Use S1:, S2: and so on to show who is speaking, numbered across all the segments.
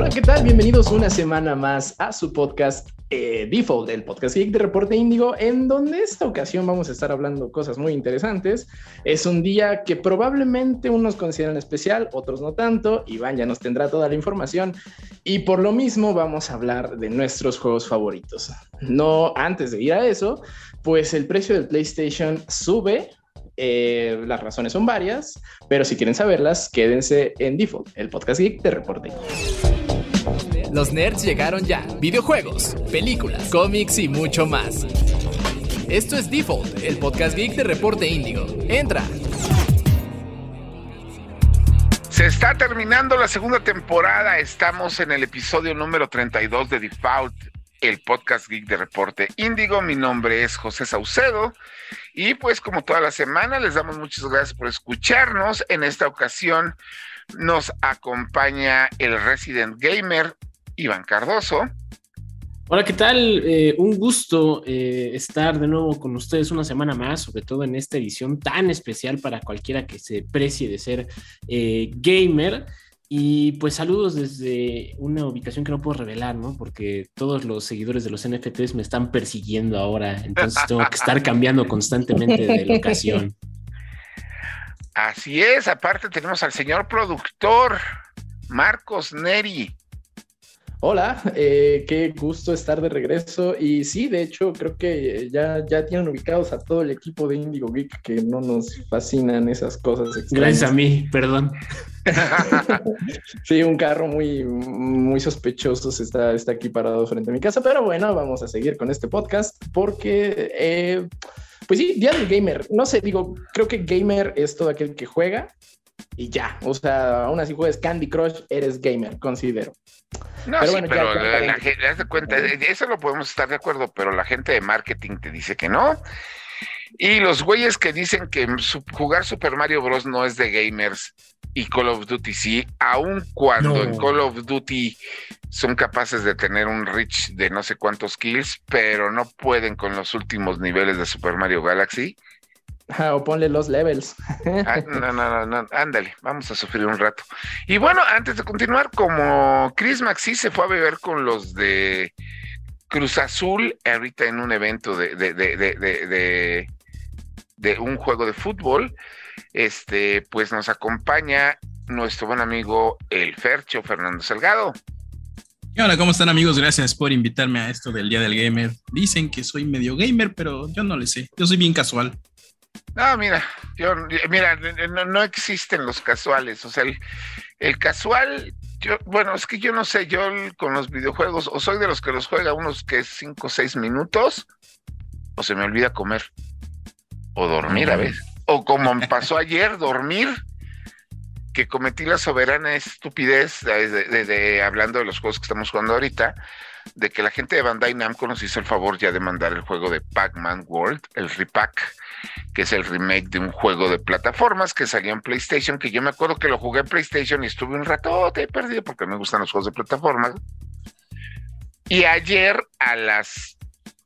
S1: Hola, ¿qué tal? Bienvenidos una semana más a su podcast eh, Default, el podcast geek de Reporte Índigo, en donde esta ocasión vamos a estar hablando cosas muy interesantes. Es un día que probablemente unos consideran especial, otros no tanto. Iván ya nos tendrá toda la información y por lo mismo vamos a hablar de nuestros juegos favoritos. No antes de ir a eso, pues el precio del PlayStation sube eh, las razones son varias, pero si quieren saberlas, quédense en Default, el podcast geek de Reporte.
S2: Los nerds llegaron ya. Videojuegos, películas, cómics y mucho más. Esto es Default, el podcast geek de Reporte Índigo. Entra.
S3: Se está terminando la segunda temporada. Estamos en el episodio número 32 de Default, el podcast geek de Reporte Índigo. Mi nombre es José Saucedo y pues como toda la semana les damos muchas gracias por escucharnos. En esta ocasión nos acompaña el Resident Gamer Iván Cardoso.
S4: Hola, ¿qué tal? Eh, un gusto eh, estar de nuevo con ustedes una semana más, sobre todo en esta edición tan especial para cualquiera que se precie de ser eh, gamer. Y pues saludos desde una ubicación que no puedo revelar, ¿no? Porque todos los seguidores de los NFTs me están persiguiendo ahora, entonces tengo que estar cambiando constantemente de locación.
S3: Así es, aparte tenemos al señor productor, Marcos Neri.
S1: Hola, eh, qué gusto estar de regreso. Y sí, de hecho, creo que ya, ya tienen ubicados a todo el equipo de Indigo Geek que no nos fascinan esas cosas.
S4: Gracias a mí, perdón.
S1: sí, un carro muy, muy sospechoso está, está aquí parado frente a mi casa, pero bueno, vamos a seguir con este podcast porque, eh, pues sí, Día del Gamer. No sé, digo, creo que gamer es todo aquel que juega y ya. O sea, aún así juegas Candy Crush, eres gamer, considero.
S3: No, pero sí, pero la, gente, cuenta, eso lo podemos estar de acuerdo, pero la gente de marketing te dice que no. Y los güeyes que dicen que jugar Super Mario Bros. no es de gamers y Call of Duty sí, aun cuando en Call of Duty son capaces de tener un reach de no sé cuántos kills, pero no pueden con los últimos niveles de Super Mario Galaxy.
S1: O ponle los levels.
S3: Ah, no, no, no, ándale, vamos a sufrir un rato. Y bueno, antes de continuar, como Chris Maxi se fue a beber con los de Cruz Azul, ahorita en un evento de, de, de, de, de un juego de fútbol, este, pues nos acompaña nuestro buen amigo el Fercho Fernando Salgado.
S5: Hola, ¿cómo están amigos? Gracias por invitarme a esto del Día del Gamer. Dicen que soy medio gamer, pero yo no le sé. Yo soy bien casual.
S3: No, mira, yo, mira, no, existen los casuales. O sea, el, casual, yo, bueno, es que yo no sé, yo con los videojuegos, o soy de los que los juega unos que cinco o seis minutos, o se me olvida comer, o dormir a veces. O como me pasó ayer, dormir, que cometí la soberana estupidez, de, hablando de los juegos que estamos jugando ahorita, de que la gente de Bandai Namco nos hizo el favor ya de mandar el juego de Pac-Man World, el repack, que es el remake de un juego de plataformas que salió en PlayStation, que yo me acuerdo que lo jugué en PlayStation y estuve un rato he perdido porque me gustan los juegos de plataformas. Y ayer a las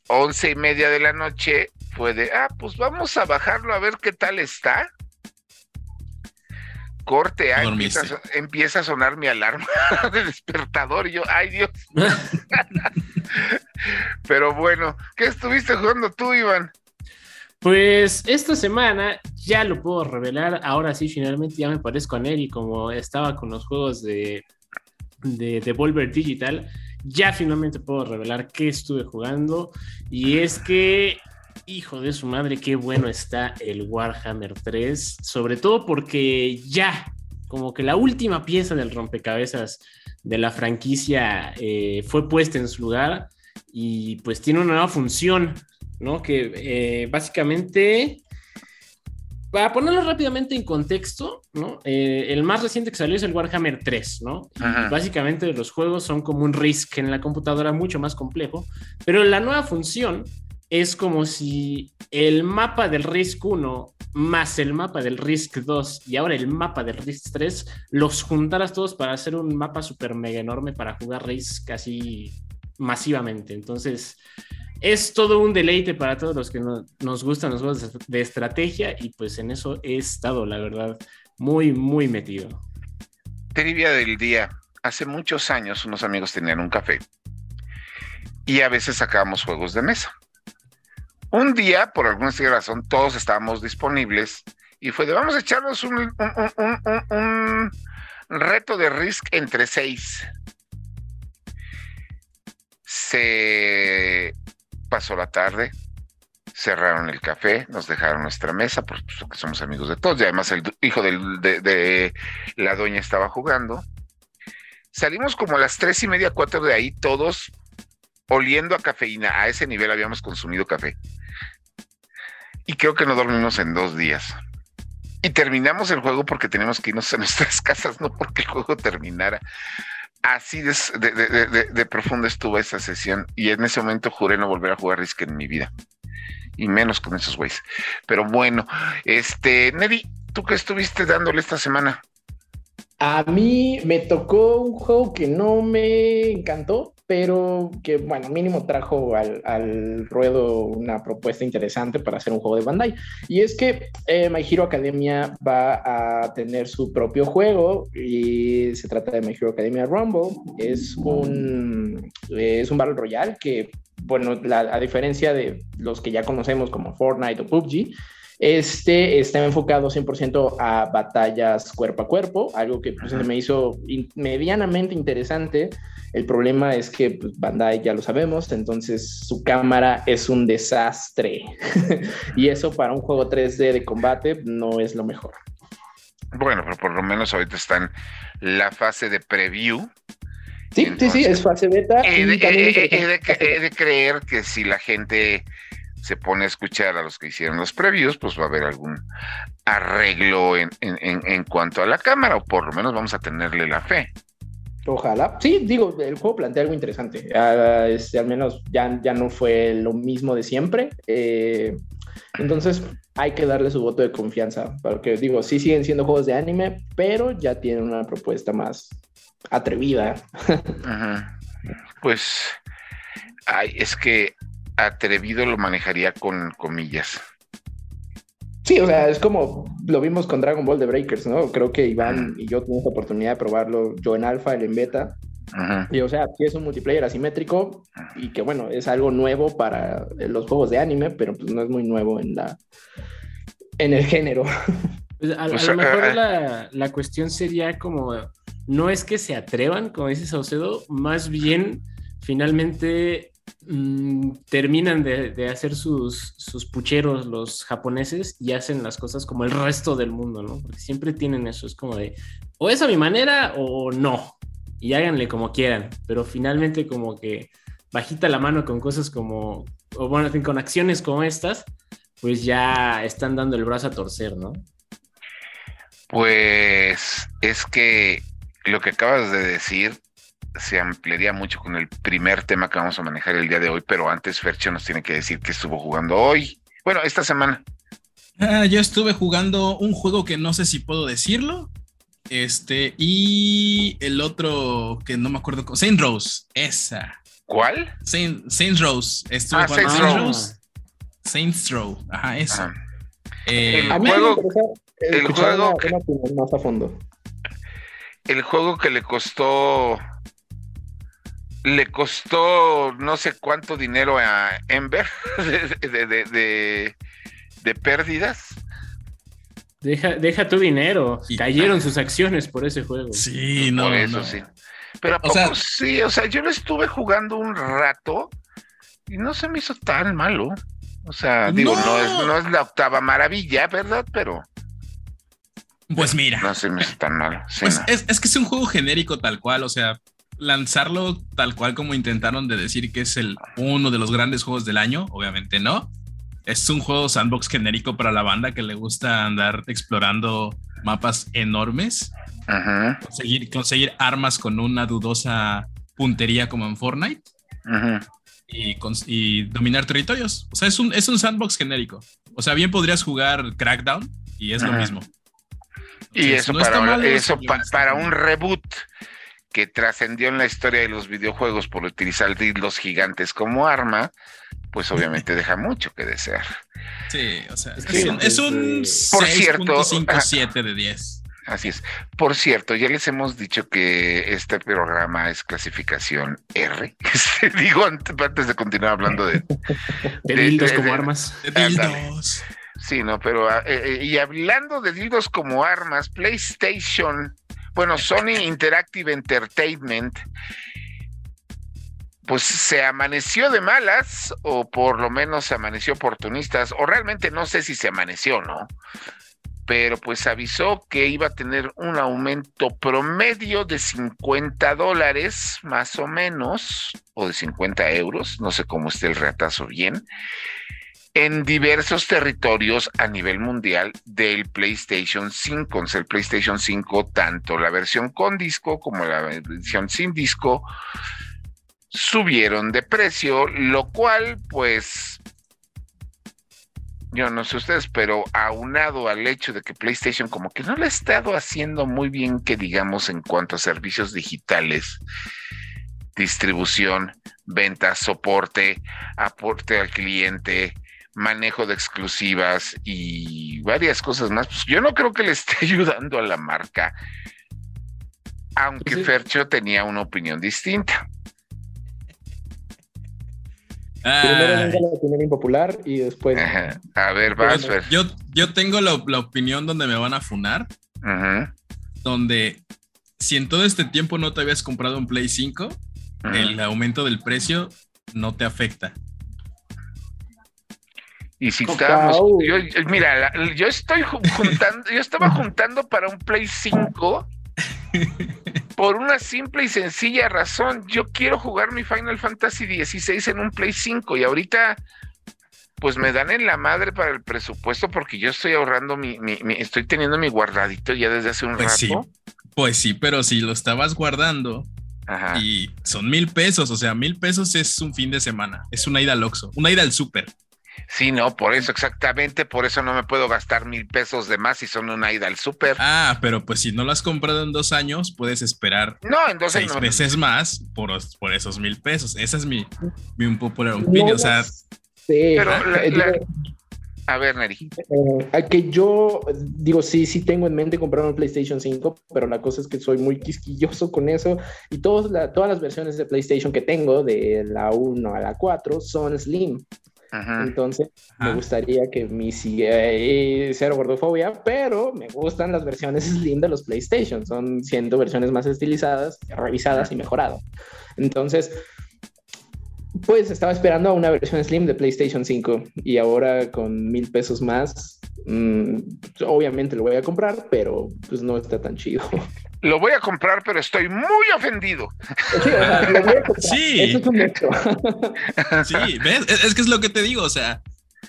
S3: once y media de la noche fue de, ah, pues vamos a bajarlo a ver qué tal está corte, ah, empieza, a sonar mi alarma de despertador y yo, ay Dios. Pero bueno, ¿qué estuviste jugando tú, Iván?
S4: Pues esta semana ya lo puedo revelar, ahora sí, finalmente ya me parezco a Neri como estaba con los juegos de, de Devolver Digital, ya finalmente puedo revelar qué estuve jugando. Y es que hijo de su madre, qué bueno está el Warhammer 3, sobre todo porque ya, como que la última pieza del rompecabezas de la franquicia eh, fue puesta en su lugar. Y pues tiene una nueva función, ¿no? Que eh, básicamente, para ponerlo rápidamente en contexto, ¿no? Eh, el más reciente que salió es el Warhammer 3, ¿no? Básicamente los juegos son como un Risk en la computadora mucho más complejo, pero la nueva función es como si el mapa del Risk 1 más el mapa del Risk 2 y ahora el mapa del Risk 3 los juntaras todos para hacer un mapa súper mega enorme para jugar Risk casi masivamente. Entonces, es todo un deleite para todos los que nos gustan los juegos de estrategia y pues en eso he estado, la verdad, muy, muy metido.
S3: Trivia del día. hace muchos años unos amigos tenían un café y a veces sacábamos juegos de mesa. Un día, por alguna razón, todos estábamos disponibles y fue de vamos a echarnos un, un reto de Risk entre seis. Se pasó la tarde, cerraron el café, nos dejaron nuestra mesa, porque somos amigos de todos, y además el hijo de, la dueña estaba jugando. Salimos como a las tres y media, cuatro de ahí, todos oliendo a cafeína. A ese nivel habíamos consumido café. Y creo que no dormimos en dos días. Y terminamos el juego porque teníamos que irnos a nuestras casas, no porque el juego terminara. Así de, profunda estuvo esa sesión. Y en ese momento juré no volver a jugar Risk en mi vida y menos con esos güeyes. Pero bueno, este, Neri, ¿tú qué estuviste dándole esta semana?
S1: A mí me tocó un juego que no me encantó, pero que, bueno, mínimo trajo al, ruedo una propuesta interesante para hacer un juego de Bandai. Y es que eh, My Hero Academia va a tener su propio juego y se trata de My Hero Academia Rumble. Es un, es un Battle Royale que bueno, a diferencia de los que ya conocemos como Fortnite o PUBG, este está enfocado 100% a batallas cuerpo a cuerpo, algo que pues, me hizo medianamente interesante. El problema es que pues, Bandai ya lo sabemos, entonces su cámara es un desastre. y eso para un juego 3D de combate no es lo mejor.
S3: Bueno, pero por lo menos ahorita está en la fase de preview
S1: Sí, sí, sí, es fase beta.
S3: He de, creer que si la gente se pone a escuchar a los que hicieron los previews, pues va a haber algún arreglo en, cuanto a la cámara, o por lo menos vamos a tenerle la fe.
S1: Ojalá. Sí, digo, el juego plantea algo interesante. Ah, este, al menos ya, ya no fue lo mismo de siempre. Eh, entonces hay que darle su voto de confianza, porque digo, sí siguen siendo juegos de anime, pero ya tienen una propuesta más, atrevida.
S3: Pues, ay, es que atrevido lo manejaría con comillas.
S1: Sí, o sea, es como lo vimos con Dragon Ball de Breakers, ¿no? Creo que Iván y yo tuvimos la oportunidad de probarlo, yo en alfa, él en beta. Y o sea, sí es un multiplayer asimétrico y que bueno, es algo nuevo para los juegos de anime, pero pues no es muy nuevo en la en el género.
S4: Pues, a, lo mejor la, la, cuestión sería como no es que se atrevan, como dice Saucedo, más bien finalmente mm, terminan de, hacer sus, sus, pucheros los japoneses y hacen las cosas como el resto del mundo, ¿no? Porque siempre tienen eso, es como de, o es a mi manera o no, y háganle como quieran, pero finalmente como que bajita la mano con cosas como, o bueno, con acciones como estas, pues ya están dando el brazo a torcer, ¿no?
S3: Pues es que lo que acabas de decir se ampliaría mucho con el primer tema que vamos a manejar el día de hoy, pero antes Fercho nos tiene que decir que estuvo jugando hoy. Bueno, esta semana.
S5: Ah, yo estuve jugando un juego que no sé si puedo decirlo. Este, y el otro que no me acuerdo, Saint Rose, esa.
S3: ¿Cuál?
S5: Saint, Saint Rose. Estuve ah, Saint Rose. Saint Row, ajá, eso.
S3: Eh, el juego, el juego
S1: más a fondo
S3: el juego que le costó le costó no sé cuánto dinero a Ember de, pérdidas.
S4: Deja, deja tu dinero. Cayeron sus acciones por ese juego.
S5: Sí, no. Por eso sí.
S3: Pero a poco sí, o sea, yo lo estuve jugando un rato y no se me hizo tan malo. O sea, digo, no, es, no es la octava maravilla, ¿verdad? Pero.
S5: Pues mira.
S3: No se me hace tan mal.
S5: pues es, es, que es un juego genérico tal cual, o sea, lanzarlo tal cual como intentaron de decir que es el uno de los grandes juegos del año, obviamente no. Es un juego sandbox genérico para la banda que le gusta andar explorando mapas enormes. Conseguir, conseguir armas con una dudosa puntería como en Fortnite. Y, y, dominar territorios. O sea, es un, es un sandbox genérico. O sea, bien podrías jugar Crackdown y es lo mismo.
S3: Y eso, para, eso para un reboot que trascendió en la historia de los videojuegos por utilizar los gigantes como arma, pues obviamente deja mucho que desear.
S5: Sí, o sea, es, un, es un
S3: por cierto,
S5: 7 de 10.
S3: Así es. Por cierto, ya les hemos dicho que este programa es clasificación R. Digo antes de continuar hablando de...
S4: de, dildos como armas.
S5: De dildos.
S3: Sí, no, pero... Ah, eh, eh, y hablando de dildos como armas, PlayStation, bueno, Sony Interactive Entertainment, pues se amaneció de malas, o por lo menos se amaneció oportunistas, o realmente no sé si se amaneció, ¿no? pero pues avisó que iba a tener un aumento promedio de 50 dólares, más o menos, o de 50 euros, no sé cómo esté el reatazo bien, en diversos territorios a nivel mundial del PlayStation 5. el PlayStation 5, tanto la versión con disco como la versión sin disco, subieron de precio, lo cual pues yo no sé ustedes, pero aunado al hecho de que PlayStation como que no le ha estado haciendo muy bien que digamos en cuanto a servicios digitales, distribución, ventas, soporte, aporte al cliente, manejo de exclusivas y varias cosas más, pues yo no creo que le esté ayudando a la marca, aunque Fercho tenía una opinión distinta.
S1: Primero venga la opinión impopular y después.
S3: A ver, vas,
S5: Yo, yo tengo la, opinión donde me van a funar. Donde si en todo este tiempo no te habías comprado un Play 5, el aumento del precio no te afecta.
S3: Y si estábamos, yo, mira, yo estoy juntando, yo estaba juntando para un Play 5 por una simple y sencilla razón. Yo quiero jugar mi Final Fantasy XVI en un Play 5 y ahorita pues me dan en la madre para el presupuesto porque yo estoy ahorrando mi, estoy teniendo mi guardadito ya desde hace un
S5: pues
S3: rato.
S5: Sí, pues sí, pero si lo estabas guardando y son mil pesos, o sea, mil pesos es un fin de semana, es una ida al Oxxo, una ida al súper.
S3: Sí, no, por eso exactamente, por eso no me puedo gastar mil pesos de más si son una ida al súper.
S5: Ah, pero pues si no lo has comprado en dos años, puedes esperar
S3: no, en dos
S5: seis meses más por, por esos mil pesos. Esa es mi, mi un popular opinion. o sea,
S3: sí, pero a ver, Neri.
S1: Eh, que yo digo, sí, sí tengo en mente comprar un PlayStation 5, pero la cosa es que soy muy quisquilloso con eso y todas las versiones de PlayStation que tengo, de la 1 a la 4, son Slim. Entonces, me gustaría que mi sigue cero gordofobia, pero me gustan las versiones Slim de los PlayStation. Son siendo versiones más estilizadas, revisadas y mejoradas. Entonces, pues estaba esperando a una versión Slim de PlayStation 5 y ahora con mil pesos más, mm, obviamente lo voy a comprar, pero pues no está tan chido.
S3: Lo voy a comprar, pero estoy muy ofendido.
S5: Sí, es sí, ¿ves? Es, que es lo que te digo, o sea,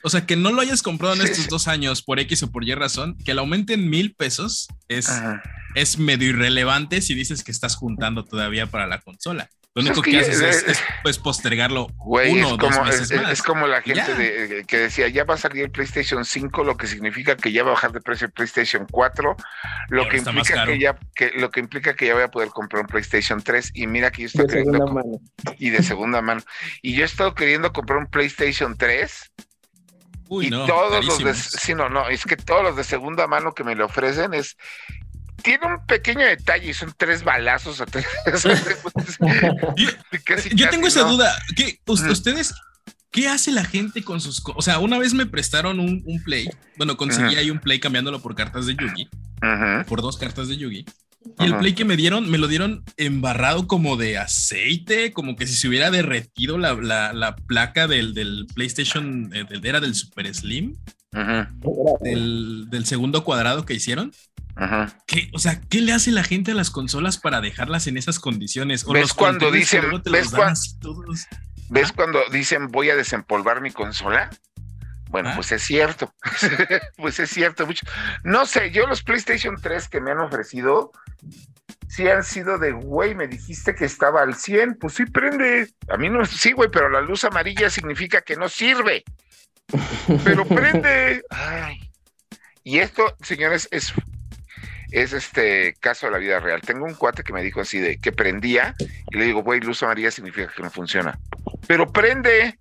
S5: o sea, que no lo hayas comprado en estos dos años por X o por Y razón, que lo aumenten mil pesos es, es medio irrelevante si dices que estás juntando todavía para la consola. Lo único que, haces es, pues, postergarlo uno o dos meses más.
S3: Es como la gente que decía, ya va a salir el PlayStation 5, lo que significa que ya va a bajar de precio el PlayStation 4, lo que implica que ya que lo que implica que ya voy a poder comprar un PlayStation 3 y mira que yo estoy queriendo y de segunda mano. Y yo he estado queriendo comprar un PlayStation 3 y todos los de, sí, no, no, es que todos los de segunda mano que me le ofrecen es tiene un pequeño detalle y son tres balazos.
S5: yo, tengo esa duda. ¿Qué, ¿Ustedes qué hace la gente con sus... O sea, una vez me prestaron un, play. Bueno, conseguí ahí un play cambiándolo por cartas de Yugi. Por dos cartas de Yugi. Y el play que me dieron, me lo dieron embarrado como de aceite, como que si se hubiera derretido la, placa del, PlayStation, eh, era del Super Slim, del, del, segundo cuadrado que hicieron. Ajá. ¿Qué, o sea, ¿qué le hace la gente a las consolas para dejarlas en esas condiciones?
S3: O ¿Ves cuando dicen, ¿ves, ¿ves cuando dicen voy a desempolvar mi consola? Bueno, pues es cierto, pues es cierto. Mucho. No sé, yo los PlayStation 3 que me han ofrecido, sí han sido de, güey, me dijiste que estaba al 100, pues sí prende. A mí no, sí, güey, pero la luz amarilla significa que no sirve. Pero prende. Ay. Y esto, señores, es es este caso de la vida real. Tengo un cuate que me dijo así de que prendía y le digo, güey, luz amarilla significa que no funciona. Pero prende.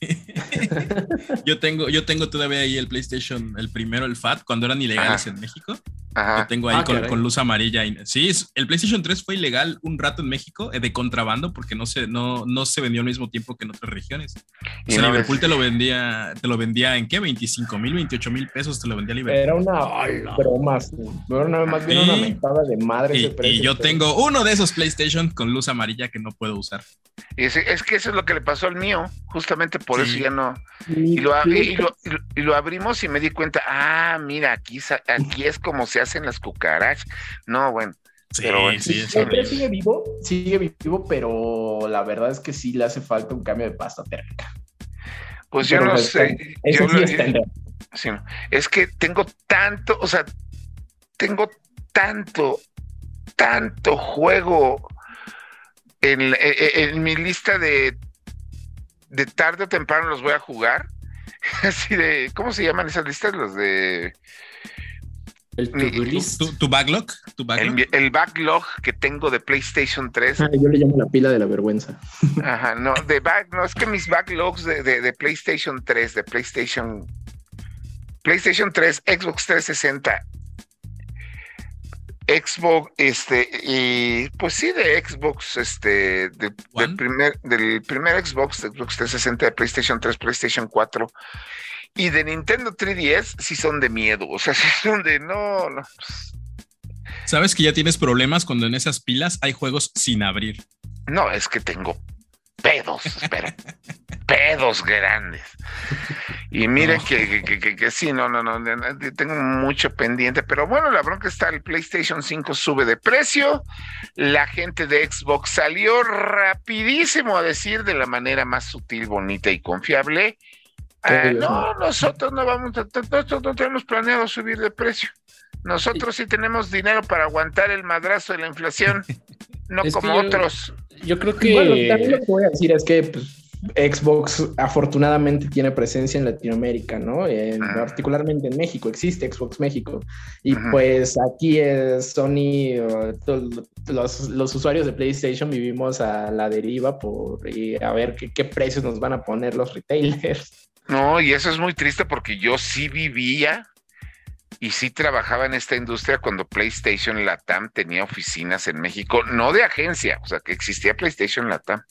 S5: yo tengo, yo tengo todavía ahí el PlayStation, el primero, el FAT, cuando eran ilegales en México. Lo tengo ahí ah, con, luz amarilla. Sí, el PlayStation 3 fue ilegal un rato en México eh, de contrabando porque no se, no, no se vendió al mismo tiempo que en otras regiones. O sea, Liverpool te lo vendía, te lo vendía en qué? 25 mil, 28 mil pesos te lo vendía Liverpool.
S1: Era una broma, era una, más bien una mentada de madre.
S5: Y, y yo tengo uno de esos PlayStation con luz amarilla que no puedo usar.
S3: Es, es que eso es lo que le pasó al mío, justamente por eso ya no. Y lo, y, lo, y lo, abrimos y me di cuenta, ah, mira, aquí, aquí es como se hacen las cucarachas. No, bueno. pero
S1: sí, sigue vivo, sigue vivo, pero la verdad es que sí le hace falta un cambio de pasta térmica.
S3: Pues yo no sé. es que tengo tanto, o sea, tengo tanto, tanto juego en, en, mi lista de, de tarde o temprano los voy a jugar. Así de, ¿cómo se llaman esas listas? Los de...
S5: El tu, backlog? ¿Tu
S3: backlog? El, backlog que tengo de PlayStation 3.
S1: Ah, yo le llamo la pila de la vergüenza.
S3: Ajá, no, de back, no, es que mis backlogs de, de, de PlayStation 3, de PlayStation PlayStation 3, Xbox 360 Xbox, este, y pues sí, de Xbox, este, del, primer, del primer Xbox, de Xbox 360, de PlayStation 3, PlayStation 4 y de Nintendo 3DS, sí son de miedo, o sea, sí son de no, no. Pues.
S5: Sabes que ya tienes problemas cuando en esas pilas hay juegos sin abrir.
S3: No, es que tengo pedos, espera, pedos grandes. Y miren que, que, que, sí, no, no, no, tengo mucho pendiente, pero bueno, la bronca está, el PlayStation 5 sube de precio, la gente de Xbox salió rapidísimo a decir de la manera más sutil, bonita y confiable, ah, no, nosotros no vamos, nosotros no tenemos planeado subir de precio. Nosotros sí tenemos dinero para aguantar el madrazo de la inflación, no como otros.
S4: Yo creo que...
S1: Bueno, también lo que voy a decir es que... Pues, Xbox afortunadamente tiene presencia en Latinoamérica, ¿no? particularmente en México, existe Xbox México. Y pues aquí es Sony, los, los, usuarios de PlayStation vivimos a la deriva por a ver qué, qué, precios nos van a poner los retailers.
S3: No, y eso es muy triste porque yo sí vivía y sí trabajaba en esta industria cuando PlayStation Latam tenía oficinas en México, no de agencia, o sea, que existía PlayStation Latam.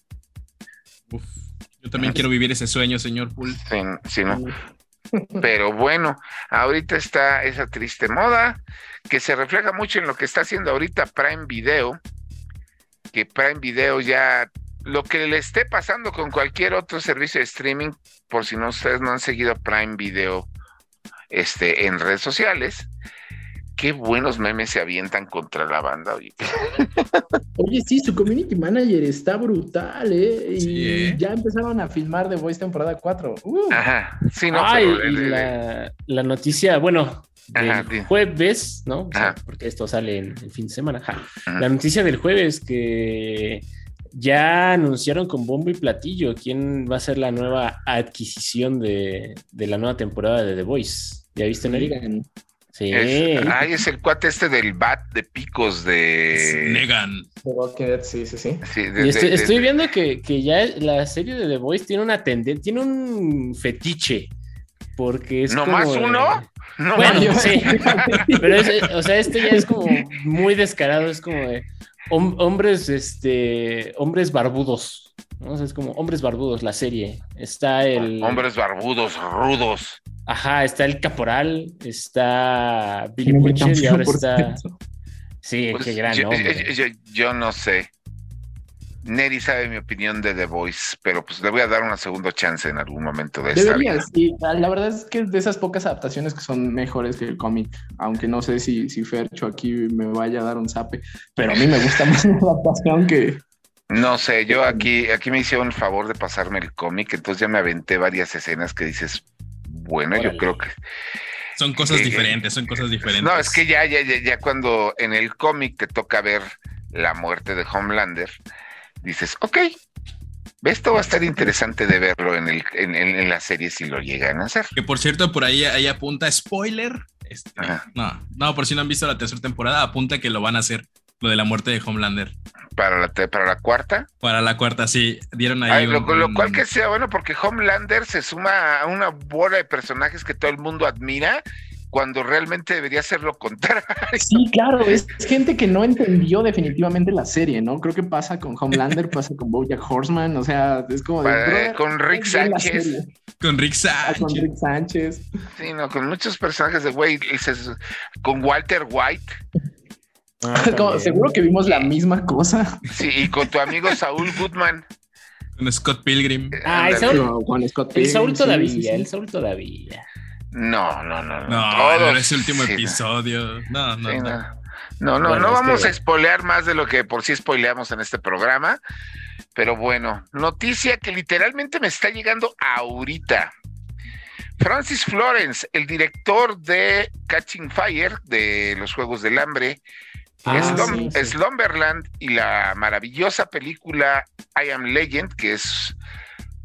S5: Uf. Yo también quiero vivir ese sueño, señor Pool.
S3: Sí, no. Pero bueno, ahorita está esa triste moda que se refleja mucho en lo que está haciendo ahorita Prime Video, que Prime Video ya lo que le esté pasando con cualquier otro servicio de streaming, por si no ustedes no han seguido Prime Video este, en redes sociales, qué buenos memes se avientan contra la banda. Oye,
S1: oye sí, su community manager está brutal, ¿eh? Y ¿eh? ya empezaron a filmar The Voice temporada 4.
S3: Uh. Ajá, sí, no,
S4: Ay, y la, la, noticia, bueno, del jueves, ¿no? porque esto sale en el fin de semana. La noticia del jueves que ya anunciaron con bombo y platillo quién va a ser la nueva adquisición de, de la nueva temporada de The Voice. ¿Ya viste, Nelly?
S3: Sí. Es, ay, es el cuate este del bat de picos de.
S5: Negan.
S1: Sí, sí, sí.
S4: estoy, viendo que, ya la serie de The Voice tiene una tendencia, tiene un fetiche. Porque es.
S3: ¿No más uno?
S4: No bueno, sí. Pero, o sea, este ya es como muy descarado. Es como de hombres, este, hombres barbudos. ¿no? es como hombres barbudos, la serie. Está el.
S3: Hombres barbudos, rudos.
S4: Ajá, está el caporal, está Billy Butcher y ahora está. Sí, pues qué gran
S3: yo, Yo, no sé. Neri sabe mi opinión de The Voice, pero pues le voy a dar una segunda chance en algún momento de esta vida.
S1: Sí. La verdad es que es de esas pocas adaptaciones que son mejores que el cómic, aunque no sé si, si Fercho aquí me vaya a dar un zape, pero a mí me gusta más la adaptación que,
S3: no sé, yo aquí, aquí me hicieron el favor de pasarme el cómic, entonces ya me aventé varias escenas que dices, bueno, yo creo que...
S5: Son cosas diferentes, son cosas diferentes.
S3: No, es que ya, ya, ya, ya cuando en el cómic te toca ver la muerte de Homelander, dices, ok, esto va a estar interesante de verlo en, el, en, la serie si lo llegan a hacer.
S5: Que por cierto, por ahí, ahí apunta spoiler. Este, no, no, por si no han visto la tercera temporada, apunta que lo van a hacer, lo de la muerte de Homelander.
S3: ¿Para la, para la cuarta?
S5: Para la cuarta, sí. Dieron ahí.
S3: lo, cual que sea bueno, porque Homelander se suma a una bola de personajes que todo el mundo admira cuando realmente debería ser lo contrario.
S1: Sí, claro, es, gente que no entendió definitivamente la serie, ¿no? Creo que pasa con Homelander, pasa con Bojack Horseman, o sea, es como
S3: de... con Rick Sánchez.
S5: Con Rick Sánchez.
S1: Ah, con Rick Sánchez.
S3: Sí, no, con muchos personajes de güey, con Walter White.
S1: Ah, seguro que vimos la misma cosa.
S3: Sí, y con tu amigo Saúl Goodman.
S5: Con Scott Pilgrim.
S4: Ah, el Saúl, con Scott Pilgrim. El Saúl todavía, el Saúl todavía.
S3: No, no, no.
S5: No, no ese último episodio. No, no,
S3: no. No, no, no, vamos a spoilear más de lo que por sí spoileamos en este programa. Pero bueno, noticia que literalmente me está llegando ahorita. Francis Florence, el director de Catching Fire, de los Juegos del Hambre, ah, Slumberland y la maravillosa película I Am Legend, que es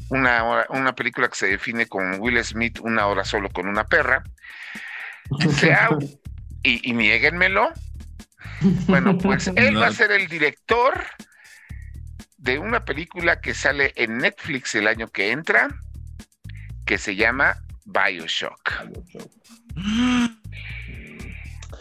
S3: una, una película que se define con Will Smith, una hora solo con una perra. y, y nieguenmelo. Bueno, pues él va a ser el director de una película que sale en Netflix el año que entra, que se llama Bioshock.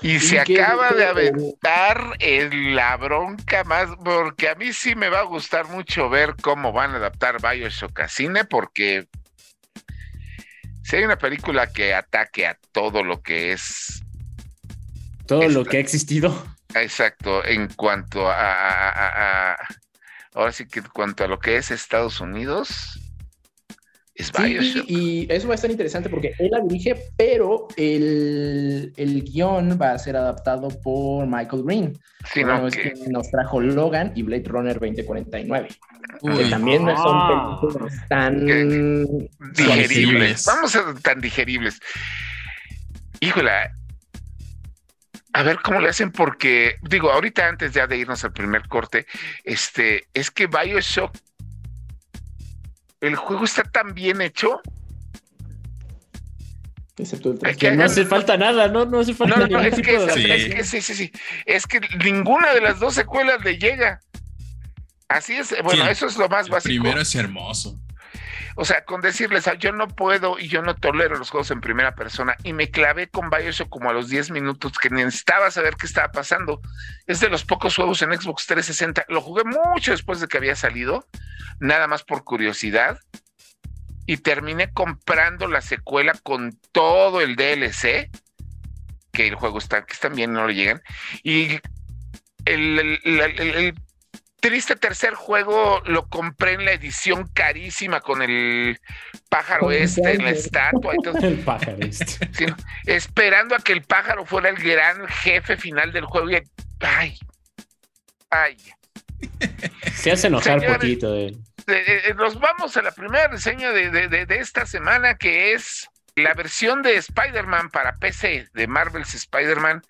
S3: Y, se acaba de aventar en la bronca más, porque a mí sí me va a gustar mucho ver cómo van a adaptar Bioshock a cine, porque si hay una película que ataque a todo lo que es.
S4: Todo lo que ha existido.
S3: Exacto, en cuanto a, ahora sí que en cuanto a lo que es Estados Unidos,
S1: Sí, y eso va a estar interesante porque él la dirige, pero el, el guion va a ser adaptado por Michael Green. Sí, no, es que... nos trajo Logan y Blade Runner 2049. que también no son películas tan
S3: digeribles. Vamos a tan digeribles. Híjole, a ver cómo le hacen, porque digo, ahorita antes ya de irnos al primer corte, este, es que Bioshock el juego está tan bien hecho.
S4: Excepto el que no hace falta nada, ¿no? No hace falta
S3: no, es, que, es, que, sí, sí, sí. Es que ninguna de las dos secuelas le llega. Así es, bueno, eso es lo más básico.
S5: Primero es hermoso.
S3: O sea, con decirles, ah, yo no puedo y yo no tolero los juegos en primera persona. Y me clavé con Bioshock como a los 10 minutos que necesitaba saber qué estaba pasando. Es de los pocos juegos en Xbox 360. Lo jugué mucho después de que había salido, nada más por curiosidad. Y terminé comprando la secuela con todo el DLC, que el juego está, que están bien, no le llegan. Y el, el triste tercer juego lo compré en la edición carísima con el pájaro este en la estatua.
S4: el pájaro este.
S3: esperando a que el pájaro fuera el gran jefe final del juego. Y, ay, ay.
S4: Se hace enojar un poquito. De...
S3: Nos vamos a la primera reseña de, de esta semana que es la versión de Spider-Man para PC de Marvel's Spider-Man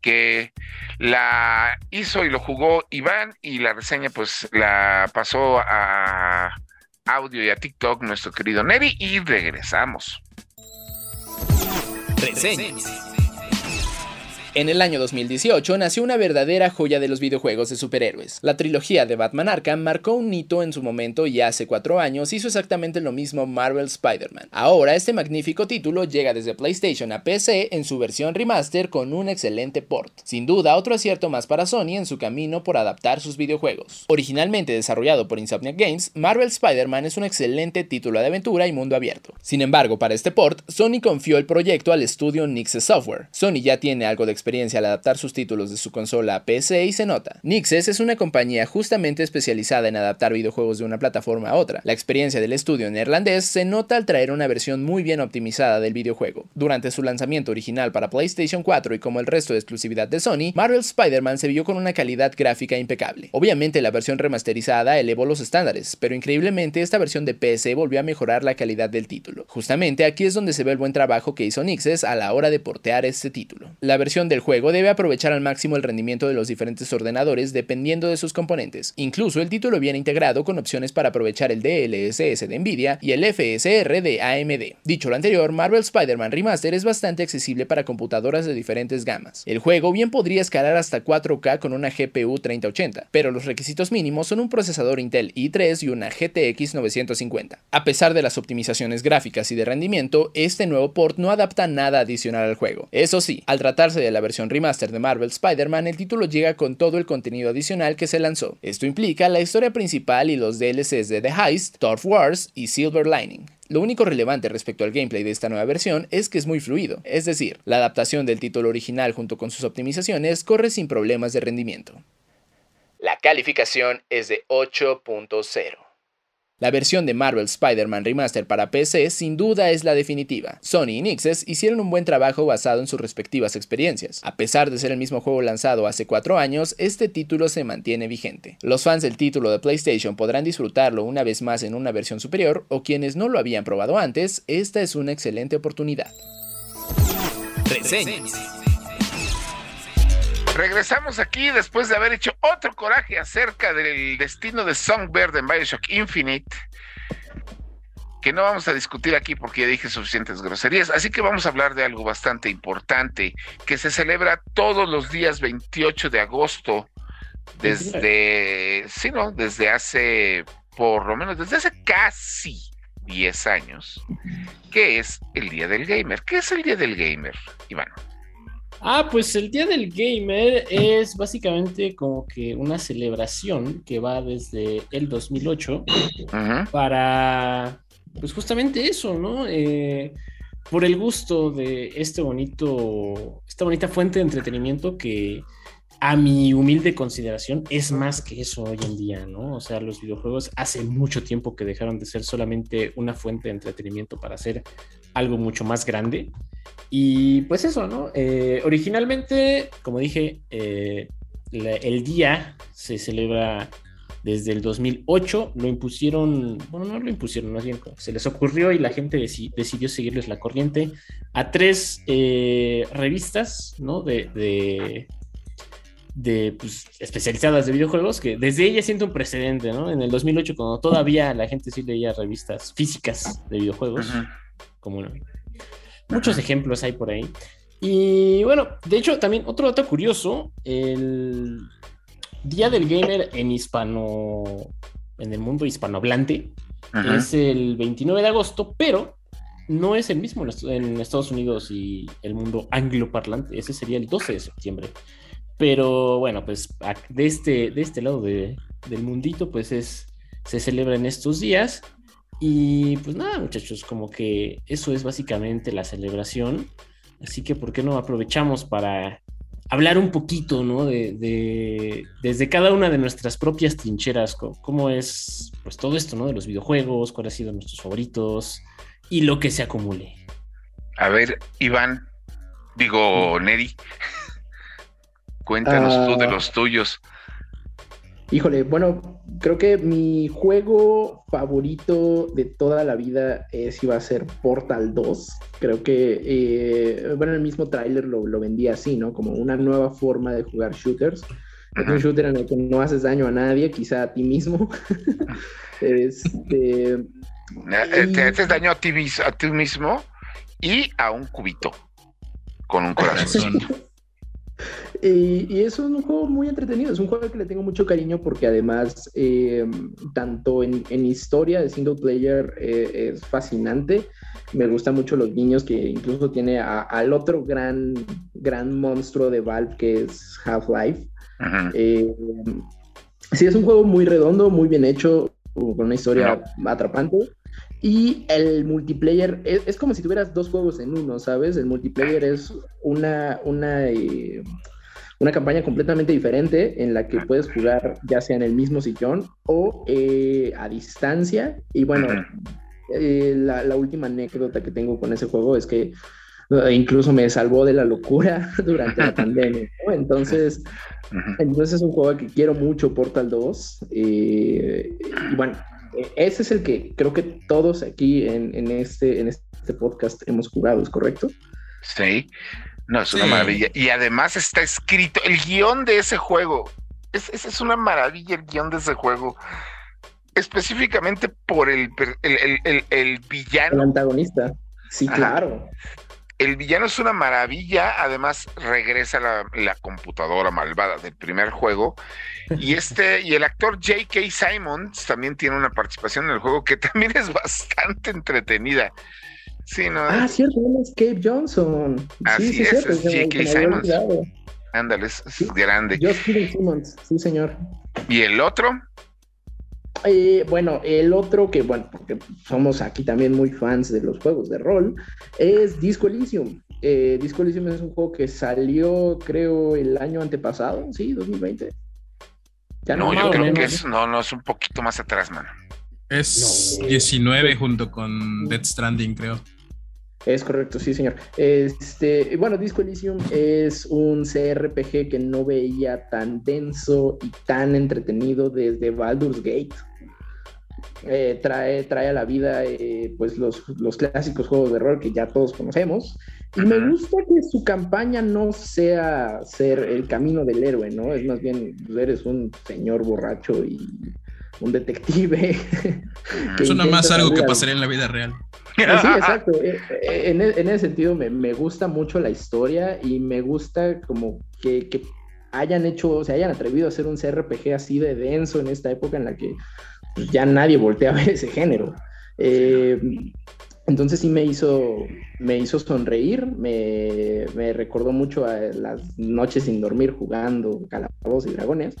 S3: que la hizo y lo jugó Iván y la reseña pues la pasó a audio y a TikTok nuestro querido Neri y regresamos.
S2: Reseñas. En el año 2018 nació una verdadera joya de los videojuegos de superhéroes. La trilogía de Batman Arkham marcó un hito en su momento y hace cuatro años hizo exactamente lo mismo Marvel Spider-Man. Ahora este magnífico título llega desde PlayStation a PC en su versión remaster con un excelente port. Sin duda otro acierto más para Sony en su camino por adaptar sus videojuegos. Originalmente desarrollado por Insomniac Games, Marvel Spider-Man es un excelente título de aventura y mundo abierto. Sin embargo, para este port, Sony confió el proyecto al estudio Nixes Software. Sony ya tiene algo de experiencia al adaptar sus títulos de su consola a PC y se nota. Nixes es una compañía justamente especializada en adaptar videojuegos de una plataforma a otra. La experiencia del estudio neerlandés se nota al traer una versión muy bien optimizada del videojuego. Durante su lanzamiento original para PlayStation 4 y como el resto de exclusividad de Sony, Marvel Spider-Man se vio con una calidad gráfica impecable. Obviamente la versión remasterizada elevó los estándares, pero increíblemente esta versión de PC volvió a mejorar la calidad del título. Justamente aquí es donde se ve el buen trabajo que hizo Nixes a la hora de portear este título. La versión del juego debe aprovechar al máximo el rendimiento de los diferentes ordenadores dependiendo de sus componentes. Incluso el título viene integrado con opciones para aprovechar el DLSS de Nvidia y el FSR de AMD. Dicho lo anterior, Marvel Spider-Man Remaster es bastante accesible para computadoras de diferentes gamas. El juego bien podría escalar hasta 4K con una GPU 3080, pero los requisitos mínimos son un procesador Intel i3 y una GTX 950. A pesar de las optimizaciones gráficas y de rendimiento, este nuevo port no adapta nada adicional al juego. Eso sí, al tratarse de la versión remaster de Marvel Spider-Man, el título llega con todo el contenido adicional que se lanzó. Esto implica la historia principal y los DLCs de The Heist, Turf Wars y Silver Lining. Lo único relevante respecto al gameplay de esta nueva versión es que es muy fluido, es decir, la adaptación del título original junto con sus optimizaciones corre sin problemas de rendimiento. La calificación es de 8.0. La versión de Marvel Spider-Man Remaster para PC sin duda es la definitiva. Sony y Nixes hicieron un buen trabajo basado en sus respectivas experiencias. A pesar de ser el mismo juego lanzado hace 4 años, este título se mantiene vigente. Los fans del título de PlayStation podrán disfrutarlo una vez más en una versión superior, o quienes no lo habían probado antes, esta es una excelente oportunidad.
S3: Regresamos aquí después de haber hecho otro coraje acerca del destino de Songbird en Bioshock Infinite, que no vamos a discutir aquí porque ya dije suficientes groserías, así que vamos a hablar de algo bastante importante, que se celebra todos los días 28 de agosto, desde, sí, no, desde hace, por lo menos, desde hace casi 10 años, que es el Día del Gamer. ¿Qué es el Día del Gamer, Iván?
S4: Ah, pues el Día del Gamer es básicamente como que una celebración que va desde el 2008 para, pues justamente eso, ¿no? Eh, por el gusto de este bonito, esta bonita fuente de entretenimiento que a mi humilde consideración es más que eso hoy en día, ¿no? O sea, los videojuegos hace mucho tiempo que dejaron de ser solamente una fuente de entretenimiento para ser algo mucho más grande. Y pues eso, ¿no? Eh, originalmente, como dije, eh, el día se celebra desde el 2008, lo impusieron, bueno, no lo impusieron, más bien se les ocurrió y la gente decidió seguirles la corriente a tres eh, revistas, ¿no? De, de, pues, especializadas de videojuegos, que desde ella siento un precedente, ¿no? En el 2008, cuando todavía la gente sí leía revistas físicas de videojuegos, como muchos ejemplos hay por ahí. Y bueno, de hecho, también otro dato curioso, el Día del Gamer en hispano, en el mundo hispanohablante, es el 29 de agosto, pero no es el mismo en Estados Unidos y el mundo angloparlante, ese sería el 12 de septiembre. Pero bueno, pues de este, de este lado del mundito, pues es, se celebra en estos días. Y pues nada, muchachos, como que eso es básicamente la celebración. Así que, ¿por qué no aprovechamos para hablar un poquito, ¿no? De, desde cada una de nuestras propias trincheras, cómo es, pues todo esto, ¿no? De los videojuegos, cuáles han sido nuestros favoritos y lo que se acumule.
S3: A ver, Iván, digo, Neri, cuéntanos tú de ah. los tuyos.
S1: Híjole, bueno, creo que mi juego favorito de toda la vida es iba a ser Portal 2. Creo que, eh, bueno, el mismo tráiler lo, lo, vendía así, ¿no? Como una nueva forma de jugar shooters. Es un shooter en el que no haces daño a nadie, quizá a ti mismo. este,
S3: eh, Te haces daño a ti, a ti mismo y a un cubito con un corazón.
S1: Y, es un juego muy entretenido, es un juego que le tengo mucho cariño porque además, eh, tanto en, historia de single player eh, es fascinante. Me gustan mucho los niños que incluso tiene al otro gran, gran monstruo de Valve que es Half-Life. Eh, sí, es un juego muy redondo, muy bien hecho, con una historia atrapante. Y el multiplayer es, como si tuvieras dos juegos en uno, ¿sabes? El multiplayer es una, una, eh, una campaña completamente diferente en la que puedes jugar ya sea en el mismo sillón o eh, a distancia. Y bueno, eh, la, última anécdota que tengo con ese juego es que incluso me salvó de la locura durante la pandemia. Entonces, entonces es un juego que quiero mucho, Portal 2. y bueno, e, ese es el que creo que todos aquí en, este, en este podcast hemos jugado, ¿es correcto?
S3: Sí. No, es una
S5: Sí.
S3: maravilla. Y además está escrito, el guion de ese juego, es, es, es una maravilla el guion de ese juego. Específicamente por el, el, el- el- el
S1: El
S3: villano.
S1: antagonista. Sí,
S3: Ajá.
S1: claro.
S3: El villano es una maravilla. Además, regresa la, la computadora malvada del primer juego. Y este, y el actor J.K. Simons también tiene una participación en el juego que también es bastante entretenida. Sí, no,
S1: Ah, cierto, él es Cape Johnson.
S3: Así
S1: sí, sí,
S3: es,
S1: cierto.
S3: es J.K. Simmons. ándale, es, es
S1: Sí.
S3: grande.
S1: Josh Steven Simmons, sí, señor.
S3: Y el otro,
S1: Eh, bueno, el otro que, bueno, porque somos aquí también muy fans de los juegos de rol, es Disco Elysium. Eh, Disco Elysium es un juego que salió, creo, el año antepasado, sí, 2020. Ya
S3: no,
S1: más
S3: yo creo que es, no, no, es un poquito más atrás, mano.
S5: Es
S1: No.
S5: 19 junto con Death Stranding, creo.
S1: Es correcto, sí, señor. Este, bueno, Disco Elysium es un CRPG que no veía tan denso y tan entretenido desde Baldur's Gate. Eh, trae, trae a la vida eh, pues los, los clásicos juegos de rol que ya todos conocemos. Y me gusta que su campaña no sea ser el camino del héroe, ¿no? Es más bien, pues, eres un señor borracho y un detective. que
S5: Suena más algo que pasaría en la vida real.
S1: pues sí, exacto. Eh, eh, En, e- en ese sentido me, me gusta mucho la historia y me gusta como que, que hayan hecho, se hayan atrevido a hacer un CRPG así de denso en esta época en la que pues, ya nadie voltea a ver ese género. Eh, entonces sí me hizo, me hizo sonreír, me, me recordó mucho a las noches sin dormir jugando Calabozos y Dragones.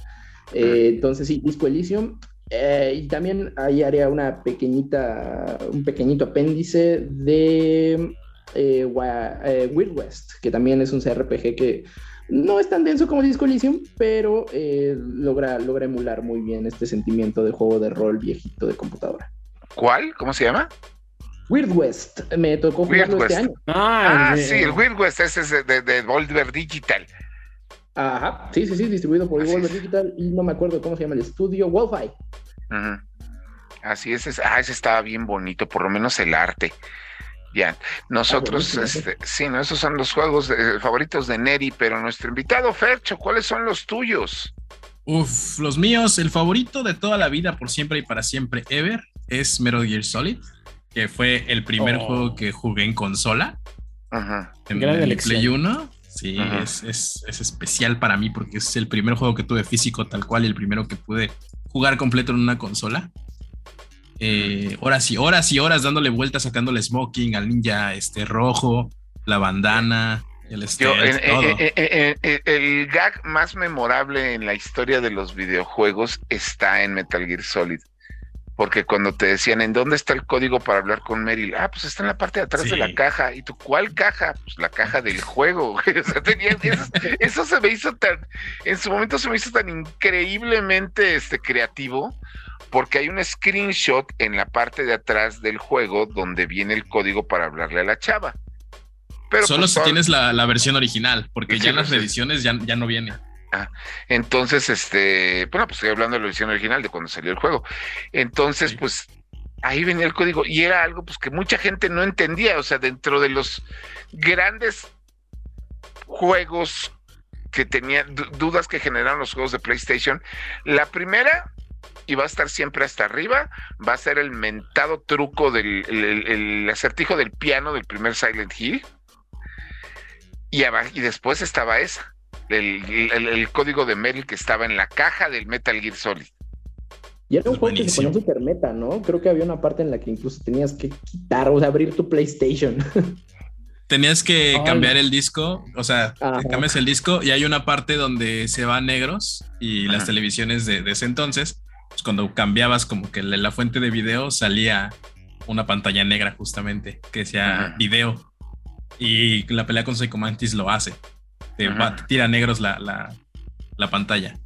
S1: Eh, entonces sí, Disco Elysium. Eh, y también ahí haría una pequeñita, un pequeñito apéndice de eh, Wa- eh, Weird West, que también es un CRPG que no es tan denso como Disco Elysium, pero eh, logra, logra emular muy bien este sentimiento de juego de rol viejito de computadora.
S3: ¿Cuál? ¿Cómo se llama?
S1: Weird West, me tocó
S3: Weird
S1: jugarlo este
S3: West.
S1: año.
S3: Ah,
S4: de-
S3: sí, el Weird West, ese es de, de, de Volver Digital.
S1: Ajá, sí, sí, sí, distribuido por
S3: Así es.
S1: Digital y no me acuerdo cómo se llama el estudio, Wolfeye.
S3: Ujú. Así es, es- ah, ese estaba bien bonito, por lo menos el arte. Ya, nosotros,
S1: sí.
S3: este, sí, no, esos son los juegos eh, favoritos de Neri, pero nuestro invitado Fercho, ¿cuáles son los tuyos?
S5: Uf, los míos, el favorito de toda la vida, por siempre y para siempre, ever, es Metal Gear Solid, que fue el primer
S4: Oh.
S5: juego que jugué en consola,
S3: Ajá.
S5: en
S4: Gran
S5: el
S4: elección.
S5: Play 1. Sí, es, es- es especial para mí porque es el primer juego que tuve físico tal cual y el primero que pude jugar completo en una consola. Eh, horas y horas y horas dándole vueltas, sacándole smoking al ninja este rojo, la bandana, el
S3: Yo, el gag más memorable en la historia de los videojuegos está en Metal Gear Solid. Porque cuando te decían, ¿en dónde está el código para hablar con Meryl? Ah, pues está en la parte de atrás de la caja. ¿Y tú cuál caja? Pues la caja del juego. O sea, tenía- eso, eso se me hizo tan, en su momento se me hizo tan increíblemente este, creativo, porque hay un screenshot en la parte de atrás del juego donde viene el código para hablarle a la chava. Pero
S5: Solo
S3: pues,
S5: si
S3: todo-
S5: tienes la, la versión original, porque ya en las reediciones ya, ya no viene.
S3: Entonces, este, bueno, pues estoy hablando de la versión original de cuando salió el juego. Entonces,
S5: Sí.
S3: pues ahí venía el código y era algo pues que mucha gente no entendía, o sea, dentro de los grandes juegos que tenían du- dudas que generaron los juegos de PlayStation, la primera y va a estar siempre hasta arriba, va a ser el mentado truco del el, el- el acertijo del piano del primer Silent Hill. Y, abajo, y después estaba esa el, el- el código de Meryl que estaba en la caja del Metal Gear Solid.
S1: Y era un juego que se ponía super meta, ¿no? Creo que había una parte en la que incluso tenías que quitar, o sea, abrir tu PlayStation.
S5: Tenías que
S4: Ay.
S5: cambiar el disco, o sea,
S1: Ajá.
S5: cambias el disco y hay una parte donde se van negros y las televisiones de, de ese entonces, pues cuando cambiabas como que la, la fuente de video salía una pantalla negra justamente que decía
S3: Ajá.
S5: video y la pelea con Psycho Mantis lo hace, te,
S3: Ajá.
S5: va- te tira negros la, la, la pantalla.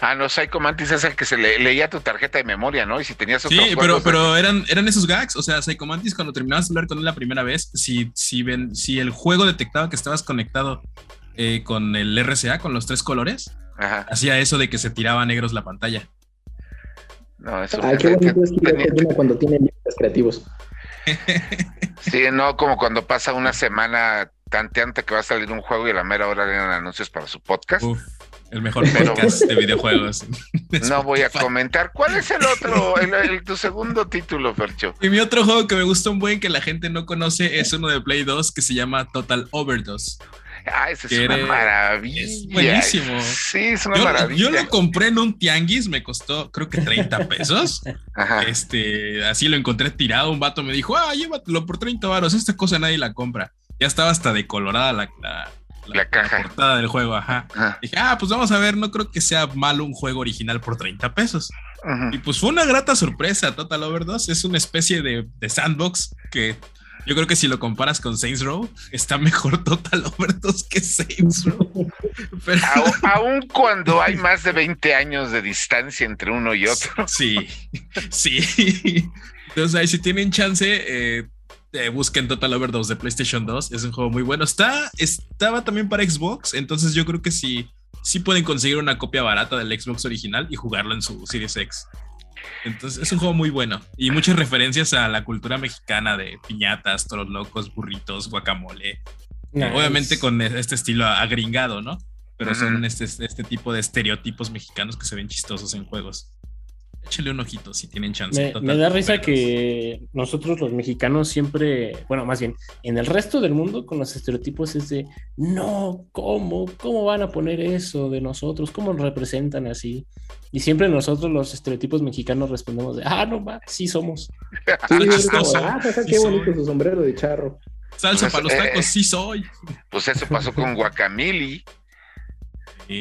S3: Ah, no, Psycho Mantis es el que se le, leía tu tarjeta de memoria, ¿no? Y si tenías otros
S5: Sí, pero, pero eran, eran esos gags. O sea, Psycho Mantis, cuando terminabas de hablar con él la primera vez, si, si, ven, si el juego detectaba que estabas conectado eh, con el RCA, con los tres colores,
S3: Ajá.
S5: hacía eso de que se tiraba negros la pantalla.
S3: No, eso
S1: Ay, qué bonito es que
S3: tenía-
S1: Kojima cuando tiene creativos.
S3: Sí, no, como cuando pasa una semana tanteante que va a salir un juego y a la mera hora eran anuncios para su podcast.
S5: Uf, el mejor podcast de videojuegos.
S3: No voy a comentar. ¿Cuál es el otro, el, el- tu segundo título, Fercho?
S5: Y mi otro juego que me gustó un buen que la gente no conoce es uno de Play 2 que se llama Total Overdose.
S3: Ah, ese es una maravilla.
S5: es buenísimo.
S3: Sí, es una
S5: Yo,
S3: maravilla.
S5: yo lo compré en un tianguis, me costó creo que 30 pesos.
S3: Ajá.
S5: Este, así lo encontré tirado. Un vato me dijo, ah, llévatelo por 30 varos. Esta cosa nadie la compra. Ya estaba hasta decolorada la, la,
S3: La caja.
S5: portada del juego. Ajá.
S3: Ajá.
S5: Dije, ah, pues vamos a ver. No creo que sea malo un juego original por 30 pesos. Y pues fue una grata sorpresa. Total Overdose es una especie de, de sandbox que yo creo que si lo comparas con Saints Row, está mejor Total Overdose que Saints Row. Pero,
S3: Aun cuando hay más de 20 años de distancia entre uno y otro.
S5: Sí, sí. Entonces ahí si tienen chance, eh, eh, busquen Total Overdose de PlayStation 2. Es un juego muy bueno. Está, estaba también para Xbox, entonces yo creo que sí, sí pueden conseguir una copia barata del Xbox original y jugarlo en su Series X. Entonces es un juego muy bueno y muchas referencias a la cultura mexicana de piñatas, toros locos, burritos, guacamole.
S4: Nice.
S5: Obviamente con este estilo agringado, ¿no? Pero son este, este tipo de estereotipos mexicanos que se ven chistosos en juegos. Échale un ojito si tienen chance.
S4: Me,
S5: Total
S4: me da risa que nosotros los mexicanos siempre, bueno, más bien, en el resto del mundo con los estereotipos es de, no, ¿cómo? ¿Cómo van a poner eso de nosotros? ¿Cómo nos representan así? Y siempre nosotros los estereotipos mexicanos respondemos de, ah, no, va, sí somos.
S1: Sí,
S5: Qué
S1: es como, ah, jaja,
S5: Sí
S1: qué bonito
S5: soy.
S1: su sombrero de charro.
S5: Salsa
S3: Pues,
S5: para los
S3: eh,
S5: tacos, sí soy.
S3: Pues eso pasó con Guacamili,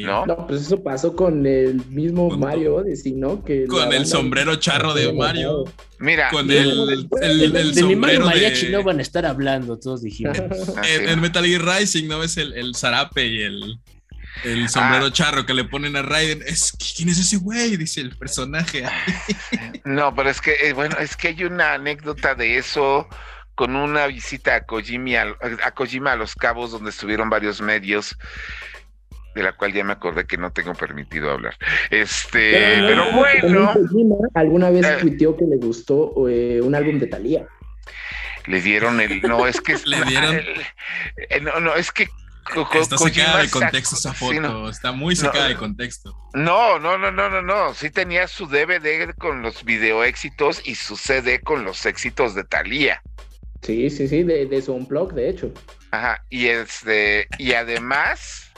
S3: ¿no?
S1: No, pues eso pasó con el mismo
S5: Con
S1: Mario Odyssey, ¿no? Que
S5: Con el sombrero charro de Mario.
S3: Mira,
S5: Con el, el,
S1: de-
S5: el-
S4: De,
S5: el
S4: de mi Mario
S5: sombrero
S4: Mariachi
S5: de...
S4: no van a estar hablando, todos dijimos.
S5: En, en Metal Gear Rising, ¿no ves el, el zarape y el, el sombrero
S3: Ah.
S5: charro que le ponen a Raiden? Es, ¿Quién es ese güey? Dice el personaje.
S3: no, pero es que, eh, bueno, es que hay una anécdota de eso con una visita a Kojima, al- a Kojima a Los Cabos, donde estuvieron varios medios, de la cual ya me acordé que no tengo permitido hablar. Este,
S1: Pero,
S3: pero,
S1: no,
S3: bueno,
S1: Kojima alguna vez
S3: Eh.
S1: tuiteó que le gustó eh, un álbum de Thalía.
S3: le dieron el, no, es que
S5: Le dieron-
S3: el- eh, no, no, es que
S5: Está sacada de contexto esa foto.
S3: sí, no.
S5: Está muy sacada
S3: No.
S5: de contexto.
S3: No, no, no, no, no, no. Sí tenía su DVD con los video éxitos y su CD con los éxitos de Thalía.
S1: Sí, sí, sí, de, de su unplug, de hecho.
S3: Ajá. Y este, y además,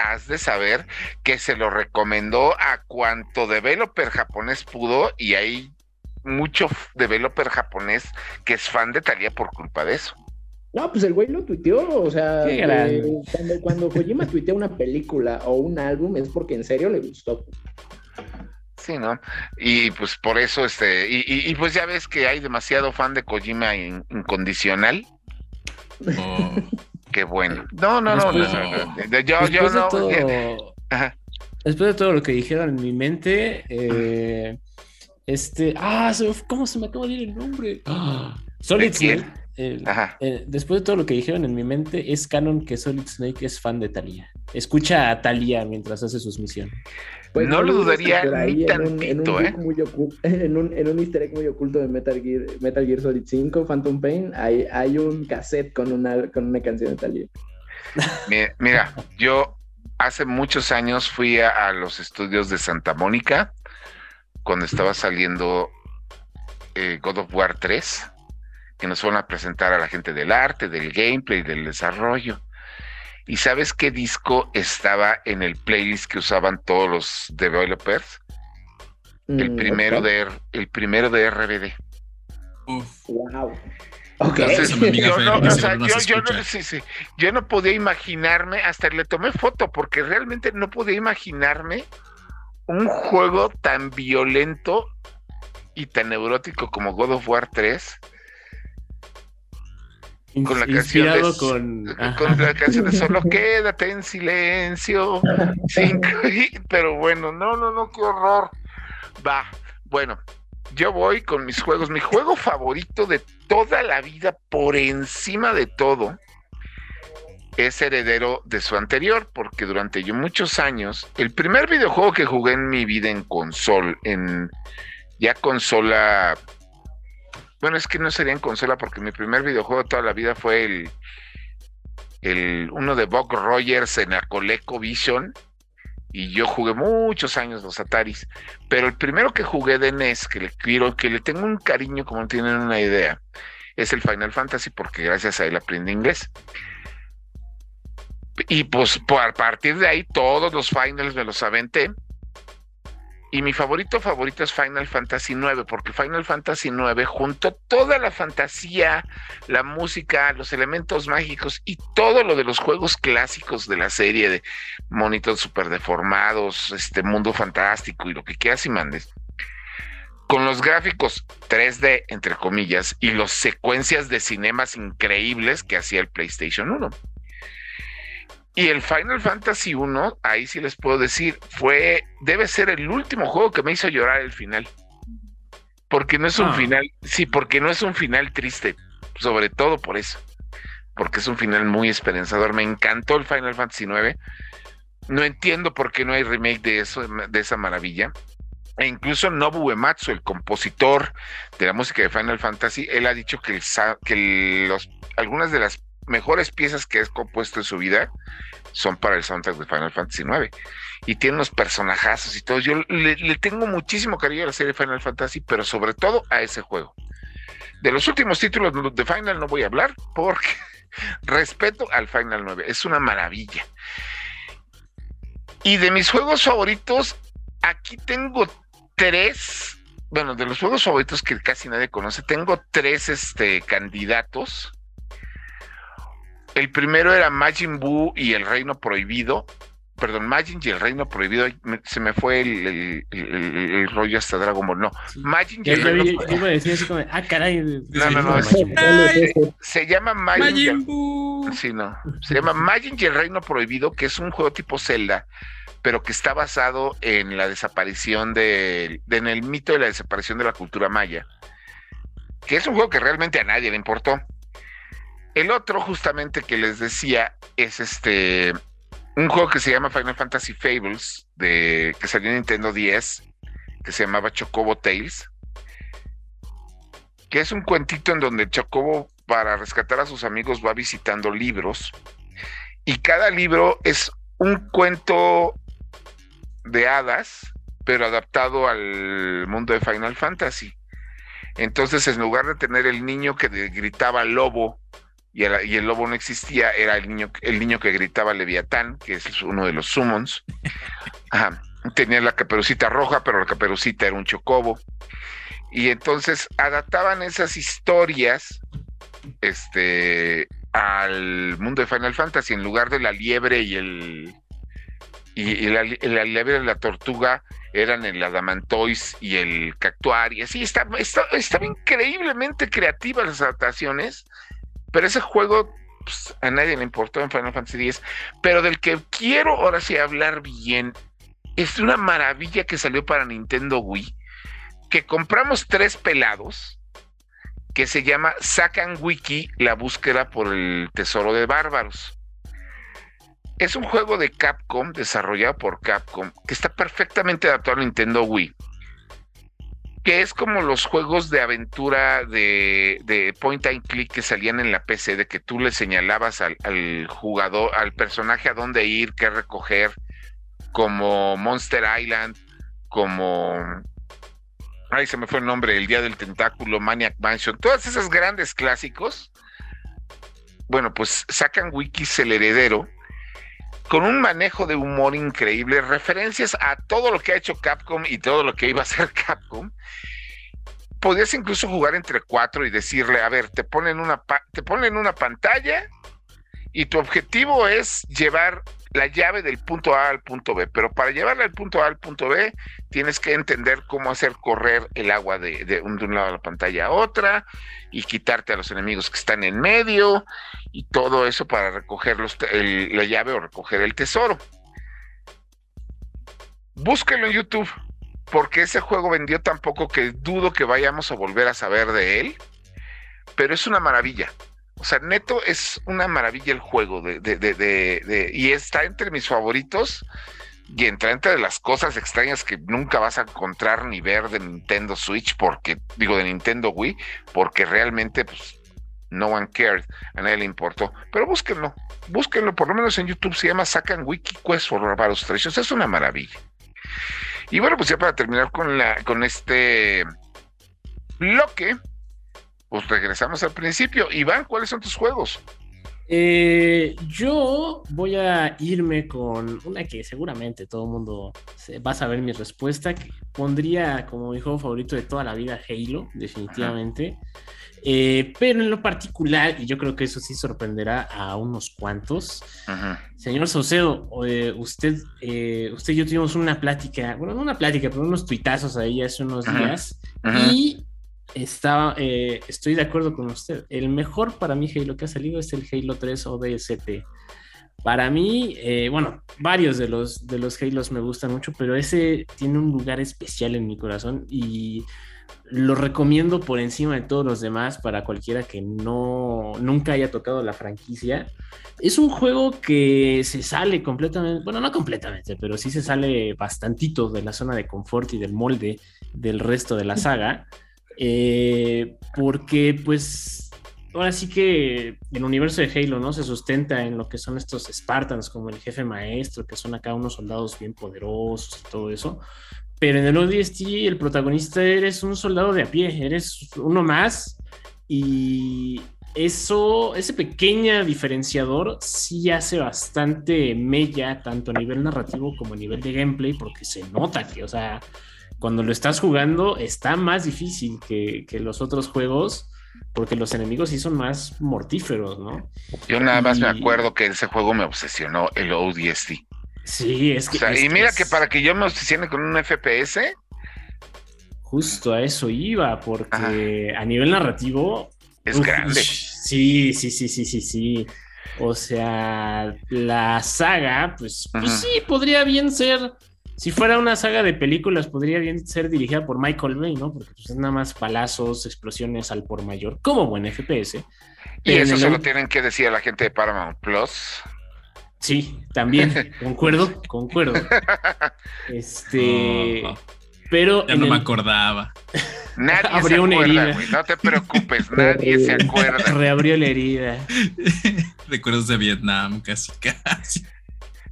S3: has de saber que se lo recomendó a cuanto developer japonés pudo, y hay mucho developer japonés que es fan de Thalía por culpa de eso.
S1: No, pues el güey lo tuiteó, o sea,
S4: Qué
S1: eh, cuando, cuando Kojima tuitea una película o un álbum es porque en serio le gustó.
S3: Sí, ¿no? Y pues por eso, este, y, y- y pues ya ves que hay demasiado fan de Kojima in- incondicional.
S5: Oh,
S3: Qué bueno. No, no, no, no,
S4: Después-
S3: no, no, no, Yo, yo
S4: Después de
S3: no.
S4: todo-
S3: Ajá.
S4: Después de todo lo que dijeron en mi mente, eh, este, ah, ¿cómo se me acaba de ir el nombre? Ah, Solid. Snake. eh, después de todo lo que dijeron en mi mente, es canon que Solid Snake es fan de Thalía. Escucha a Thalía mientras hace sus misiones.
S1: Pues
S3: No lo dudaría ni
S1: en un- en un
S3: tantito, ¿eh?
S1: muy en, un, en un easter egg muy oculto de Metal Gear, Metal Gear Solid 5, Phantom Pain, hay, hay un cassette con una, con una canción de Thalía.
S3: Mi- Mira, yo hace muchos años fui a, a los estudios de Santa Mónica cuando estaba saliendo eh, God of War 3, que nos fueron a presentar a la gente del arte, del gameplay, del desarrollo. ¿Y sabes qué disco estaba en el playlist que usaban todos los developers? El
S1: Mm,
S3: primero de el primero de RBD.
S5: uf.
S1: Wow. Ok.
S5: Entonces, mi amiga
S3: Yo no,
S5: que
S3: o
S5: seguro
S3: sea,
S5: nos
S3: yo, yo
S5: escucha.
S3: no, sí, sí. Yo no podía imaginarme, hasta le tomé foto, porque realmente no podía imaginarme un juego tan violento y tan neurótico como God of War 3, Con la canción de-
S4: con.
S3: con
S4: ajá.
S3: la canción de Solo quédate en silencio. Cinco, y- pero bueno, no, no, no, qué horror. Va, bueno, yo voy con mis juegos. Mi juego favorito de toda la vida, por encima de todo, es heredero de su anterior, porque durante yo muchos años, el primer videojuego que jugué en mi vida en console, en ya consola, bueno, es que no sería en consola, porque mi primer videojuego de toda la vida fue el, el, uno de Buck Rogers en la ColecoVision y yo jugué muchos años los Ataris, pero el primero que jugué de NES, que le quiero, que le tengo un cariño como tienen una idea, es el Final Fantasy porque gracias a él aprendí inglés. Y pues a partir de ahí todos los finals me los aventé y mi favorito favorito es Final Fantasy IX, porque Final Fantasy IX juntó toda la fantasía, la música, los elementos mágicos y todo lo de los juegos clásicos de la serie de monitos super deformados, este mundo fantástico y lo que quieras y mandes. Con los gráficos 3D, entre comillas, y las secuencias de cinemas increíbles que hacía el PlayStation 1. Y el Final Fantasy 1, ahí sí les puedo decir, fue, debe ser el último juego que me hizo llorar el final. Porque no es un ah. final, sí, porque no es un final triste, sobre todo por eso. Porque es un final muy esperanzador. Me encantó el Final Fantasy 9. No entiendo por qué no hay remake de eso, de esa maravilla. E incluso Nobu Uematsu, el compositor de la música de Final Fantasy, él ha dicho que, que los, algunas de las mejores piezas que ha compuesto en su vida son para el soundtrack de Final Fantasy IX. Y tiene unos personajazos y todo. Yo le, tengo muchísimo cariño a la serie Final Fantasy, pero sobre todo a ese juego. De los últimos títulos de Final no voy a hablar porque respeto al Final 9. Es una maravilla. Y de mis juegos favoritos, aquí tengo tres. Bueno, de los juegos favoritos que casi nadie conoce, tengo tres este, candidatos el primero era Majin Buu y el Reino Prohibido. Perdón, Majin y el Reino Prohibido. Se me fue el, rollo hasta Dragon Ball. No, Majin y el Reino Prohibido. ah, caray. No, no, no. se llama Majin. Buu. Sí, no. Se llama Majin y el Reino Prohibido, que es un juego tipo Zelda, pero que está basado en la desaparición de, de en el mito de la desaparición de la cultura maya. Que es un juego que realmente a nadie le importó el otro, justamente que les decía, es este un juego que se llama Final Fantasy Fables, de, que salió en Nintendo 10, que se llamaba Chocobo Tales, que es un cuentito en donde Chocobo, para rescatar a sus amigos, va visitando libros, y cada libro es un cuento de hadas, pero adaptado al mundo de Final Fantasy. Entonces, en lugar de tener el niño que gritaba lobo y el, lobo no existía, era el niño, el niño que gritaba Leviatán, que es uno de los summons. Tenía la caperucita roja, pero la caperucita era un chocobo. Y entonces adaptaban esas historias este, al mundo de Final Fantasy. En lugar de la liebre y el. Y, la, liebre y la tortuga eran el Adamantois y el Cactuar. Y así estaba, estaba increíblemente creativas las adaptaciones pero ese juego pues, a nadie le importó en Final Fantasy X. Pero del que quiero ahora sí hablar bien, es una maravilla que salió para Nintendo Wii, que compramos tres pelados, que se llama Sacan Wiki, la búsqueda por el tesoro de bárbaros. Es un juego de Capcom, desarrollado por Capcom, que está perfectamente adaptado a Nintendo Wii que es como los juegos de aventura de, point and click que salían en la PC, de que tú le señalabas al, jugador, al personaje a dónde ir, qué recoger, como Monster Island, como... Ay, se me fue el nombre, El Día del Tentáculo, Maniac Mansion, todas esas grandes clásicos. Bueno, pues sacan Wikis el heredero con un manejo de humor increíble, referencias a todo lo que ha hecho Capcom y todo lo que iba a hacer Capcom. Podías incluso jugar entre cuatro y decirle, a ver, te ponen una, te una pantalla y tu objetivo es llevar la llave del punto A al punto B, pero para llevarla del punto A al punto B tienes que entender cómo hacer correr el agua de, un, lado de la pantalla a otra y quitarte a los enemigos que están en medio y todo eso para recoger la llave o recoger el tesoro. Búsquelo en YouTube, porque ese juego vendió tan poco que dudo que vayamos a volver a saber de él, pero es una maravilla. O sea, neto es una maravilla el juego de, de, de, y está entre mis favoritos y entra entre las cosas extrañas que nunca vas a encontrar ni ver de Nintendo Switch, porque, digo, de Nintendo Wii, porque realmente pues, no one cared, a nadie le importó. Pero búsquenlo, búsquenlo, por lo menos en YouTube se llama Sacan Wiki Quest for Barbaros Treasures, es una maravilla. Y bueno, pues ya para terminar con, la, con este bloque, pues regresamos al principio. Iván, ¿cuáles son tus juegos?
S4: Eh, yo voy a irme con una que seguramente todo el mundo va a saber mi respuesta, que pondría como mi juego favorito de toda la vida Halo, definitivamente. Eh, pero en lo particular, y yo creo que eso sí sorprenderá a unos cuantos, señor Saucedo, eh, usted, usted y yo tuvimos una plática, bueno, no una plática, pero unos tuitazos ahí hace unos días, y estaba, eh, estoy de acuerdo con usted. El mejor para mí Halo que ha salido es el Halo 3 ODST. Para mí, eh, bueno, varios de los, de los Halos me gustan mucho, pero ese tiene un lugar especial en mi corazón y lo recomiendo por encima de todos los demás para cualquiera que no nunca haya tocado la franquicia. Es un juego que se sale completamente, bueno, no completamente, pero sí se sale bastantito de la zona de confort y del molde del resto de la saga. Eh, porque pues ahora sí que el universo de Halo, ¿no? Se sustenta en lo que son estos Spartans, como el jefe maestro, que son acá unos soldados bien poderosos y todo eso. Pero en el ODST el protagonista eres un soldado de a pie, eres uno más y eso, ese pequeño diferenciador sí hace bastante mella, tanto a nivel narrativo como a nivel de gameplay, porque se nota que, o sea, cuando lo estás jugando está más difícil que, los otros juegos porque los enemigos sí son más mortíferos, ¿no?
S3: Yo nada más me acuerdo que ese juego me obsesionó, el ODST.
S4: Sí, es que...
S3: y mira que para que yo me obsesione con un FPS...
S4: Justo a eso iba, porque a nivel narrativo...
S3: Es grande.
S4: Sí, sí, sí, sí, sí, sí. O sea, la saga, pues, pues sí, podría bien ser si fuera una saga de películas, podría bien ser dirigida por Michael Bay, ¿no? Porque pues, es nada más palazos, explosiones al por mayor, como buen FPS.
S3: Y eso se lo tienen que decir a la gente de Paramount Plus.
S4: Sí, también, concuerdo, concuerdo. Este. Pero.
S5: Ya no me acordaba.
S3: Nadie Abrió se acuerda, una herida. no te preocupes, nadie se acuerda.
S4: Reabrió la herida.
S5: Recuerdos de Vietnam, casi, casi.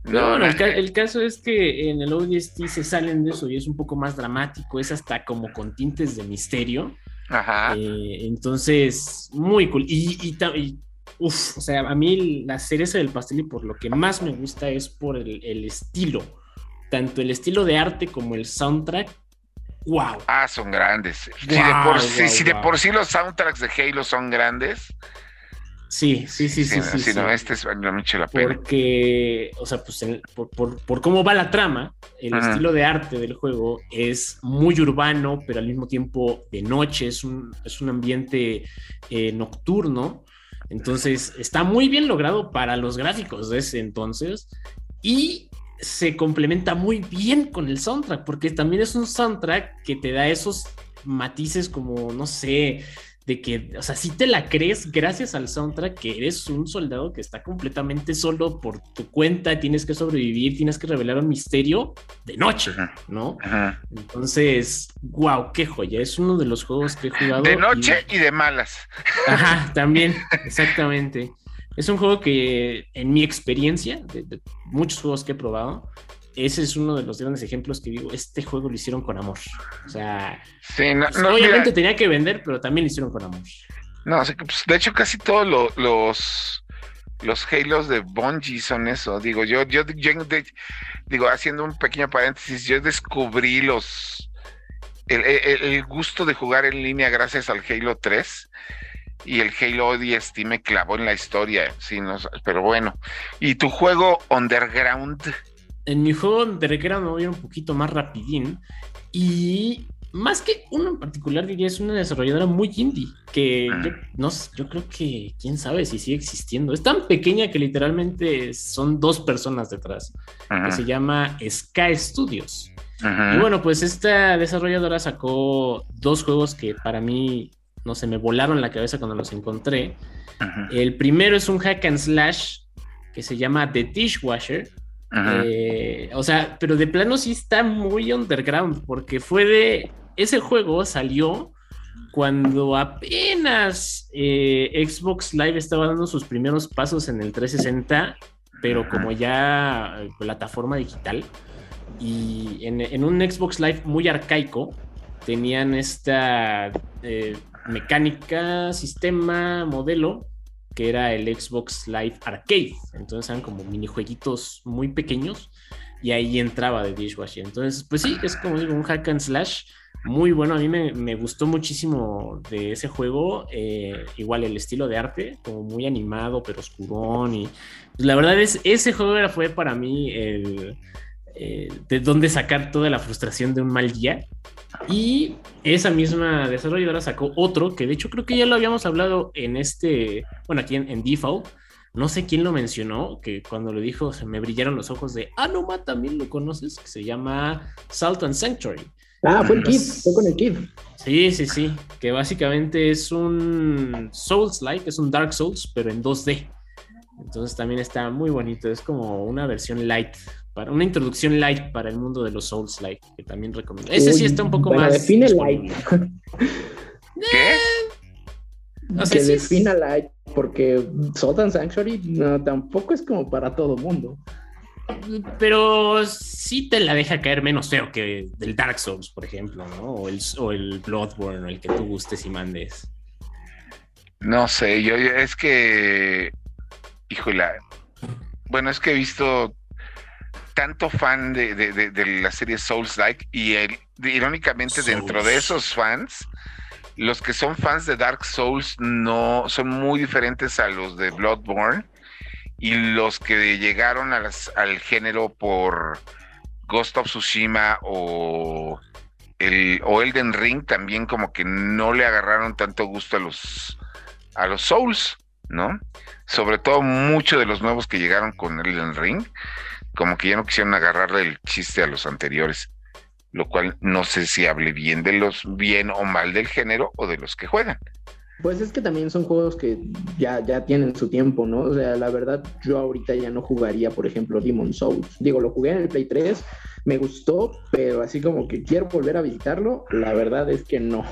S4: No, bueno, el, caso es que en el ODST se salen de eso y es un poco más dramático, es hasta como con tintes de misterio. Ajá. Eh, entonces, muy cool. Y, y, uff, o sea, a mí la cereza del pastel y por lo que más me gusta es por el, estilo. Tanto el estilo de arte como el soundtrack. ¡Wow!
S3: Ah, son grandes. si, de por, si de por sí los soundtracks de Halo son grandes,
S4: Sí, sí, sí, sí. sí,
S3: no, este es mucho la pena.
S4: Porque, o sea, pues por, cómo va la trama, el estilo de arte del juego es muy urbano, pero al mismo tiempo de noche, es un, es un ambiente eh, nocturno. Entonces, está muy bien logrado para los gráficos de ese entonces y se complementa muy bien con el soundtrack, porque también es un soundtrack que te da esos matices como, no sé, de que, o sea, si te la crees gracias al soundtrack que eres un soldado que está completamente solo por tu cuenta, tienes que sobrevivir, tienes que revelar un misterio de noche, ¿no? Entonces, wow, qué joya, es uno de los juegos que he jugado.
S3: De noche y, de malas.
S4: Ajá, también, exactamente. Es un juego que, en mi experiencia, de muchos juegos que he probado, ese es uno de los grandes ejemplos que digo, este juego lo hicieron con amor. O sea, pues, obviamente tenía que vender, pero también lo hicieron con amor.
S3: No, pues, de hecho casi todos los los Halos de Bungie son eso. Digo, yo, yo, digo, haciendo un pequeño paréntesis, yo descubrí los el, gusto de jugar en línea gracias al Halo 3 y el Halo ODST me clavó en la historia, sí, no, pero bueno. ¿Y tu juego Underground?
S4: En mi juego de recreo me voy a ir un poquito más rapidín. Y más que uno en particular, diría, es una desarrolladora muy indie. Que yo, no, yo creo que quién sabe si sigue existiendo. Es tan pequeña que literalmente son dos personas detrás. Que se llama Sky Studios. Y bueno, pues esta desarrolladora sacó dos juegos que para mí, no sé, me volaron la cabeza cuando los encontré. El primero es un hack and slash que se llama The Dishwasher eh, o sea, pero de plano sí está muy underground, porque fue de. Ese juego salió cuando apenas eh, Xbox Live estaba dando sus primeros pasos en el 360, pero como ya eh, plataforma digital, y en, un Xbox Live muy arcaico, tenían esta eh, mecánica, sistema, modelo, que era el Xbox Live Arcade. Entonces eran como minijueguitos muy pequeños y ahí entraba de Dishwasher. Entonces, pues sí, es como un hack and slash muy bueno. A mí me, gustó muchísimo de ese juego. Eh, igual el estilo de arte, como muy animado, pero oscurón. Y pues, la verdad es, ese juego era, fue para mí el, eh, de dónde sacar toda la frustración de un mal día. Y esa misma desarrolladora sacó otro, que de hecho creo que ya lo habíamos hablado en este, bueno, aquí en, en Default. No sé quién lo mencionó, que cuando lo dijo se me brillaron los ojos de, ah, no, ma, también lo conoces, que se llama Salt and Sanctuary.
S1: Ah, fue el Kid, fue con el Kid.
S4: Sí, sí, sí, que básicamente es un Souls-like, es un Dark Souls, pero en 2D. Entonces también está muy bonito, es como una versión light, para una introducción light para el mundo de los Souls-like, que también recomiendo. Ese sí está un poco más...
S1: Define light.
S3: ¿Qué?
S1: O sea, que defina light, porque Salt Sanctuary no, tampoco es como para todo mundo
S4: pero sí te la deja caer menos feo que del Dark Souls, por ejemplo, ¿no? O el, o el Bloodborne, o el que tú gustes y mandes.
S3: No sé, yo, es que, híjole, bueno, es que he visto tanto fan de, la serie Souls-like y irónicamente dentro de esos fans, los que son fans de Dark Souls no son muy diferentes a los de Bloodborne y los que llegaron al género por Ghost of Tsushima o el o Elden Ring también como que no le agarraron tanto gusto a los a los Souls, ¿no? Sobre todo muchos de los nuevos que llegaron con Elden Ring, como que ya no quisieron agarrarle el chiste a los anteriores, lo cual no sé si hable bien de los bien o mal del género o de los que juegan.
S1: Pues es que también son juegos que ya, ya tienen su tiempo, ¿no? O sea, la verdad, yo ahorita ya no jugaría, por ejemplo, Demon Souls. Digo, lo jugué en el Play 3, me gustó, pero así como que quiero volver a visitarlo, la verdad es que no.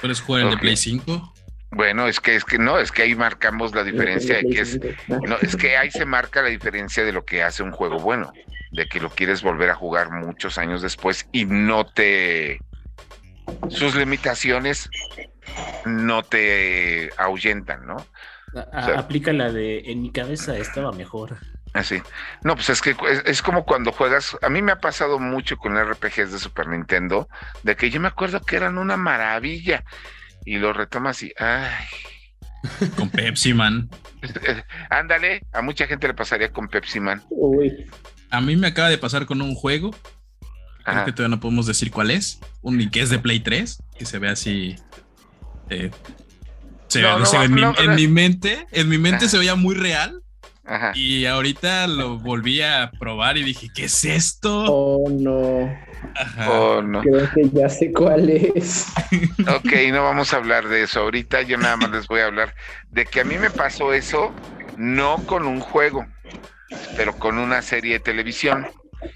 S5: ¿Puedes jugar el de Play 5?
S3: Bueno, es que es que no, es que ahí marcamos la diferencia de que es no, es que ahí se marca la diferencia de lo que hace un juego bueno, de que lo quieres volver a jugar muchos años después y no te sus limitaciones no te ahuyentan, ¿no?
S4: aplica la de en mi cabeza estaba mejor.
S3: Así. No, pues es que es, como cuando juegas. A mí me ha pasado mucho con RPGs de Super Nintendo, de que yo me acuerdo que eran una maravilla y lo retomas y. ¡Ay!
S5: Con Pepsi Man.
S3: Ándale, a mucha gente le pasaría con Pepsi Man.
S5: A mí me acaba de pasar con un juego. Creo que todavía no podemos decir cuál es. Un que es de Play 3, que se ve así eh, en, mi, mente, en mi mente se veía muy real. Y ahorita lo volví a probar y dije, ¿qué es esto?
S1: Oh, no. Oh, no. Creo que ya sé cuál es.
S3: ok, no vamos a hablar de eso. Ahorita yo nada más les voy a hablar de que a mí me pasó eso, no con un juego, pero con una serie de televisión.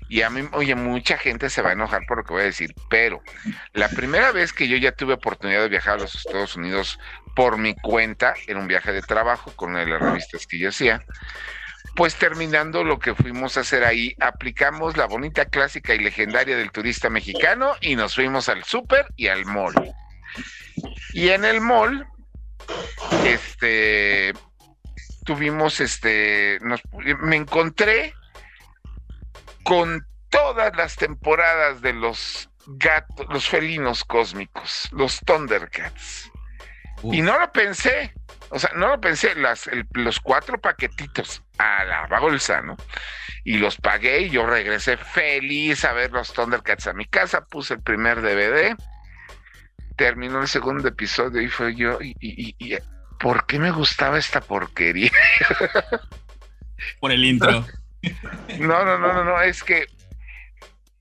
S3: Y a mí, oye, mucha gente se va a enojar por lo que voy a decir, pero la primera vez que yo ya tuve oportunidad de viajar a los Estados Unidos por mi cuenta, en un viaje de trabajo con una de las revistas que yo hacía, pues terminando lo que fuimos a hacer ahí, aplicamos la bonita clásica y legendaria del turista mexicano y nos fuimos al súper y al mall. Y en el mall, este, tuvimos, este, nos, me encontré con todas las temporadas de los gatos, los felinos cósmicos, los Thundercats. Y no lo pensé, o sea, no lo pensé, las, los cuatro paquetitos a la bolsa, ¿no? Y los pagué y yo regresé feliz a ver los Thundercats a mi casa, puse el primer DVD, terminó el segundo episodio y fue yo, y, y ¿por qué me gustaba esta porquería?
S5: Por el intro.
S3: No, no, no, no, no, es que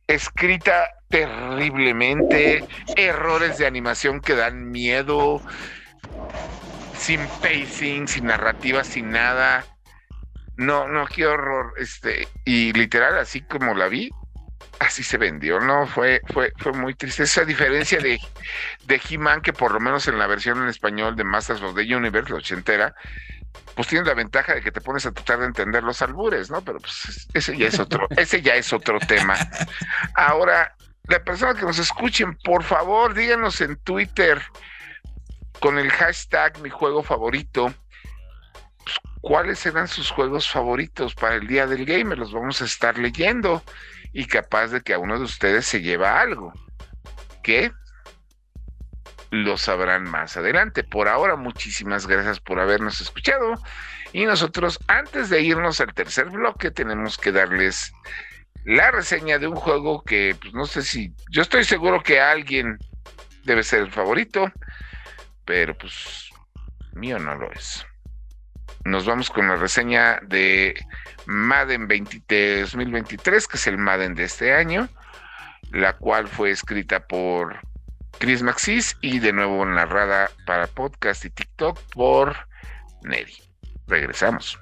S3: escrita terriblemente, errores de animación que dan miedo, sin pacing, sin narrativa, sin nada. No, no, qué horror. Este, y literal, así como la vi, así se vendió, ¿no? Fue, fue, fue muy triste. Esa diferencia de, de He-Man, que por lo menos en la versión en español de Masters of the Universe, la ochentera, pues tiene la ventaja de que te pones a tratar de entender los albures, ¿no? Pero pues ese ya es otro, ese ya es otro tema. Ahora, la persona que nos escuchen, por favor, díganos en Twitter con el hashtag mi juego favorito, pues, cuáles eran sus juegos favoritos para el día del gamer. Los vamos a estar leyendo y capaz de que a uno de ustedes se lleva algo. ¿Qué? Lo sabrán más adelante. Por ahora, muchísimas gracias por habernos escuchado. Y nosotros, antes de irnos al tercer bloque, tenemos que darles la reseña de un juego que, pues no sé si, yo estoy seguro que alguien debe ser el favorito, pero pues mío no lo es. Nos vamos con la reseña de Madden 2023, que es el Madden de este año, la cual fue escrita por Chris Maxis y de nuevo narrada para podcast y TikTok por Neri. Regresamos.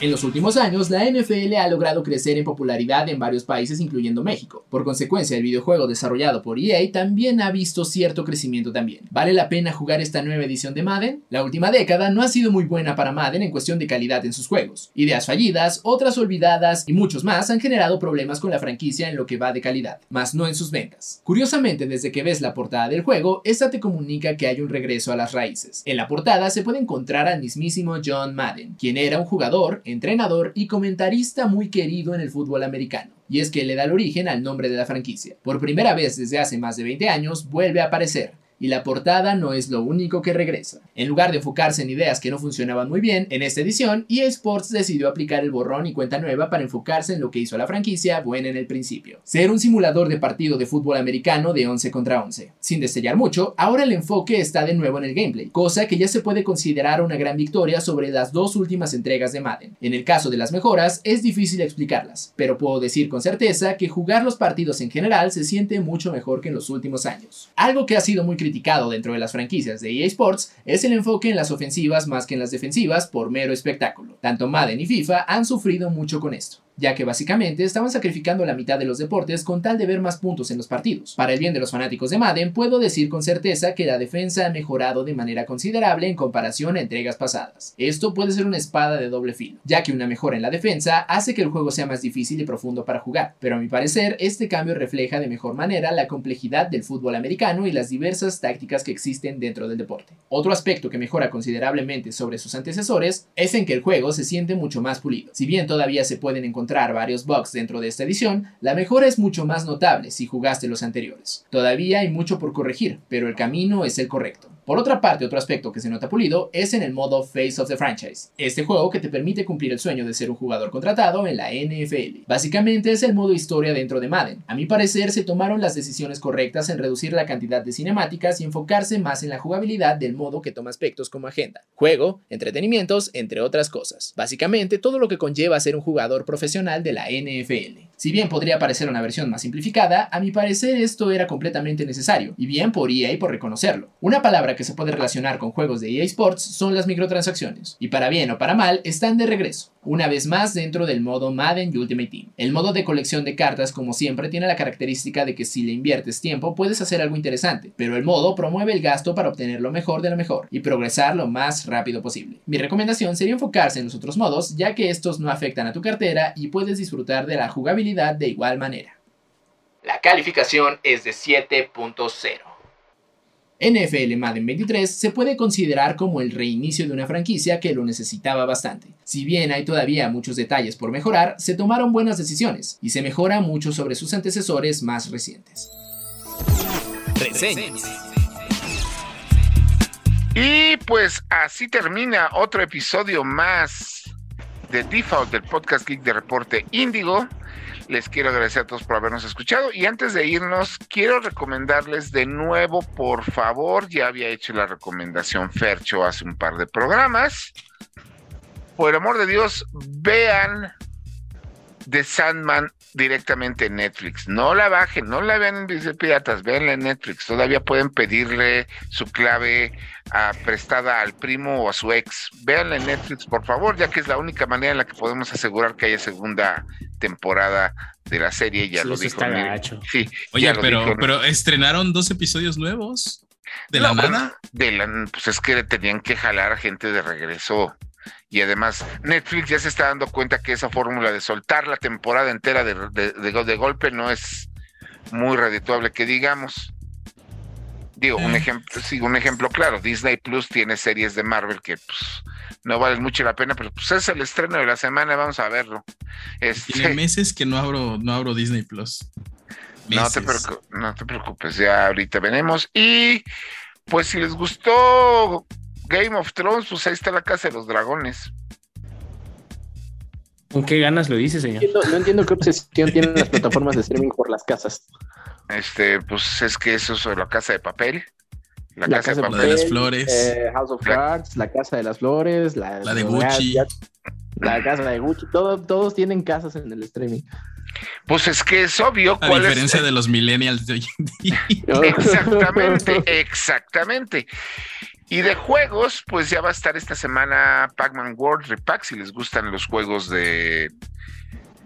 S2: En los últimos años, la NFL ha logrado crecer en popularidad en varios países, incluyendo México. Por consecuencia, el videojuego desarrollado por EA también ha visto cierto crecimiento también. ¿Vale la pena jugar esta nueva edición de Madden? La última década no ha sido muy buena para Madden en cuestión de calidad en sus juegos. Ideas fallidas, otras olvidadas y muchos más han generado problemas con la franquicia en lo que va de calidad, más no en sus ventas. Curiosamente, desde que ves la portada del juego, esta te comunica que hay un regreso a las raíces. En la portada se puede encontrar al mismísimo John Madden, quien era un jugador entrenador y comentarista muy querido en el fútbol americano y es que le da el origen al nombre de la franquicia. Por primera vez desde hace más de 20 años vuelve a aparecer, y la portada no es lo único que regresa. En lugar de enfocarse en ideas que no funcionaban muy bien, en esta edición EA Sports decidió aplicar el borrón y cuenta nueva para enfocarse en lo que hizo la franquicia buena en el principio. Ser un simulador de partido de fútbol americano de 11 contra 11. Sin destellar mucho, ahora el enfoque está de nuevo en el gameplay, cosa que ya se puede considerar una gran victoria sobre las dos últimas entregas de Madden. En el caso de las mejoras, es difícil explicarlas, pero puedo decir con certeza que jugar los partidos en general se siente mucho mejor que en los últimos años. Algo que ha sido muy criticado dentro de las franquicias de EA Sports es el enfoque en las ofensivas más que en las defensivas por mero espectáculo. Tanto Madden y FIFA han sufrido mucho con esto ya que básicamente estaban sacrificando la mitad de los deportes con tal de ver más puntos en los partidos. Para el bien de los fanáticos de Madden, puedo decir con certeza que la defensa ha mejorado de manera considerable en comparación a entregas pasadas. Esto puede ser una espada de doble filo, ya que una mejora en la defensa hace que el juego sea más difícil y profundo para jugar, pero a mi parecer este cambio refleja de mejor manera la complejidad del fútbol americano y las diversas tácticas que existen dentro del deporte. Otro aspecto que mejora considerablemente sobre sus antecesores es en que el juego se siente mucho más pulido. Si bien todavía se pueden encontrar varios bugs dentro de esta edición, la mejora es mucho más notable si jugaste los anteriores. Todavía hay mucho por corregir, pero el camino es el correcto. Por otra parte, otro aspecto que se nota pulido es en el modo Face of the Franchise, este juego que te permite cumplir el sueño de ser un jugador contratado en la NFL. Básicamente es el modo historia dentro de Madden. A mi parecer se tomaron las decisiones correctas en reducir la cantidad de cinemáticas y enfocarse más en la jugabilidad del modo que toma aspectos como agenda, juego, entretenimientos, entre otras cosas. Básicamente todo lo que conlleva ser un jugador profesional de la NFL. Si bien podría parecer una versión más simplificada, a mi parecer esto era completamente necesario, y bien por EA por reconocerlo. Una palabra que se puede relacionar con juegos de EA Sports son las microtransacciones, y para bien o para mal están de regreso, una vez más dentro del modo Madden Ultimate Team. El modo de colección de cartas como siempre tiene la característica de que si le inviertes tiempo puedes hacer algo interesante, pero el modo promueve el gasto para obtener lo mejor de lo mejor y progresar lo más rápido posible. Mi recomendación sería enfocarse en los otros modos ya que estos no afectan a tu cartera y puedes disfrutar de la jugabilidad de igual manera. La calificación es de 7.0. NFL Madden 23 se puede considerar como el reinicio de una franquicia que lo necesitaba bastante. Si bien hay todavía muchos detalles por mejorar, se tomaron buenas decisiones y se mejora mucho sobre sus antecesores más recientes.
S3: Y pues así termina otro episodio más de Default del podcast Geek de Reporte Índigo. Les quiero agradecer a todos por habernos escuchado y antes de irnos quiero recomendarles de nuevo, por favor, ya había hecho la recomendación Fercho hace un par de programas. Por el amor de Dios, vean de Sandman directamente en Netflix. No la bajen, no la vean en Disney Piratas, véanla en Netflix. Todavía pueden pedirle su clave a, prestada al primo o a su ex. Véanla en Netflix, por favor, ya que es la única manera en la que podemos asegurar que haya segunda temporada de la serie. Ya
S4: Sí,
S3: lo dijo.
S4: está
S3: Neri.
S4: gacho.
S3: Sí,
S5: Oye,
S3: ya lo
S5: pero,
S3: dijo
S5: pero estrenaron dos episodios nuevos. De
S3: No,
S5: la nada.
S3: de la- pues es que tenían que jalar a gente de regreso. Y además, Netflix ya se está dando cuenta que esa fórmula de soltar la temporada entera de, de- de go- de golpe no es muy redituable, que digamos. Digo, un
S5: Eh.
S3: ejemplo, sí, un ejemplo claro, Disney Plus tiene series de Marvel que pues, no valen mucho la pena, pero pues es el estreno de la semana, vamos a verlo. Este,
S5: Tiene meses que no abro, no abro Disney Plus.
S3: No te, no te preocupes, ya ahorita venimos. Y pues si les gustó Game of Thrones, pues ahí está la Casa de los Dragones.
S4: ¿Con qué ganas lo dice, señor?
S1: entiendo- no entiendo qué obsesión tienen las plataformas de streaming por las casas.
S3: Este, pues es que eso es la Casa de Papel. La,
S1: La
S3: Casa,
S1: Casa
S3: de Papel.
S5: de las flores.
S1: Eh, House of
S3: La-
S1: Cards, la Casa de las Flores, la,
S5: La de Gucci.
S1: la casa de Gucci, todo- todos tienen casas en el streaming.
S3: Pues es que es obvio
S5: A
S3: cuál
S5: diferencia
S3: es.
S5: de los millennials de hoy en día.
S3: Exactamente, exactamente. Y de juegos, pues ya va a estar esta semana Pac-Man World Repack, si les gustan los juegos de,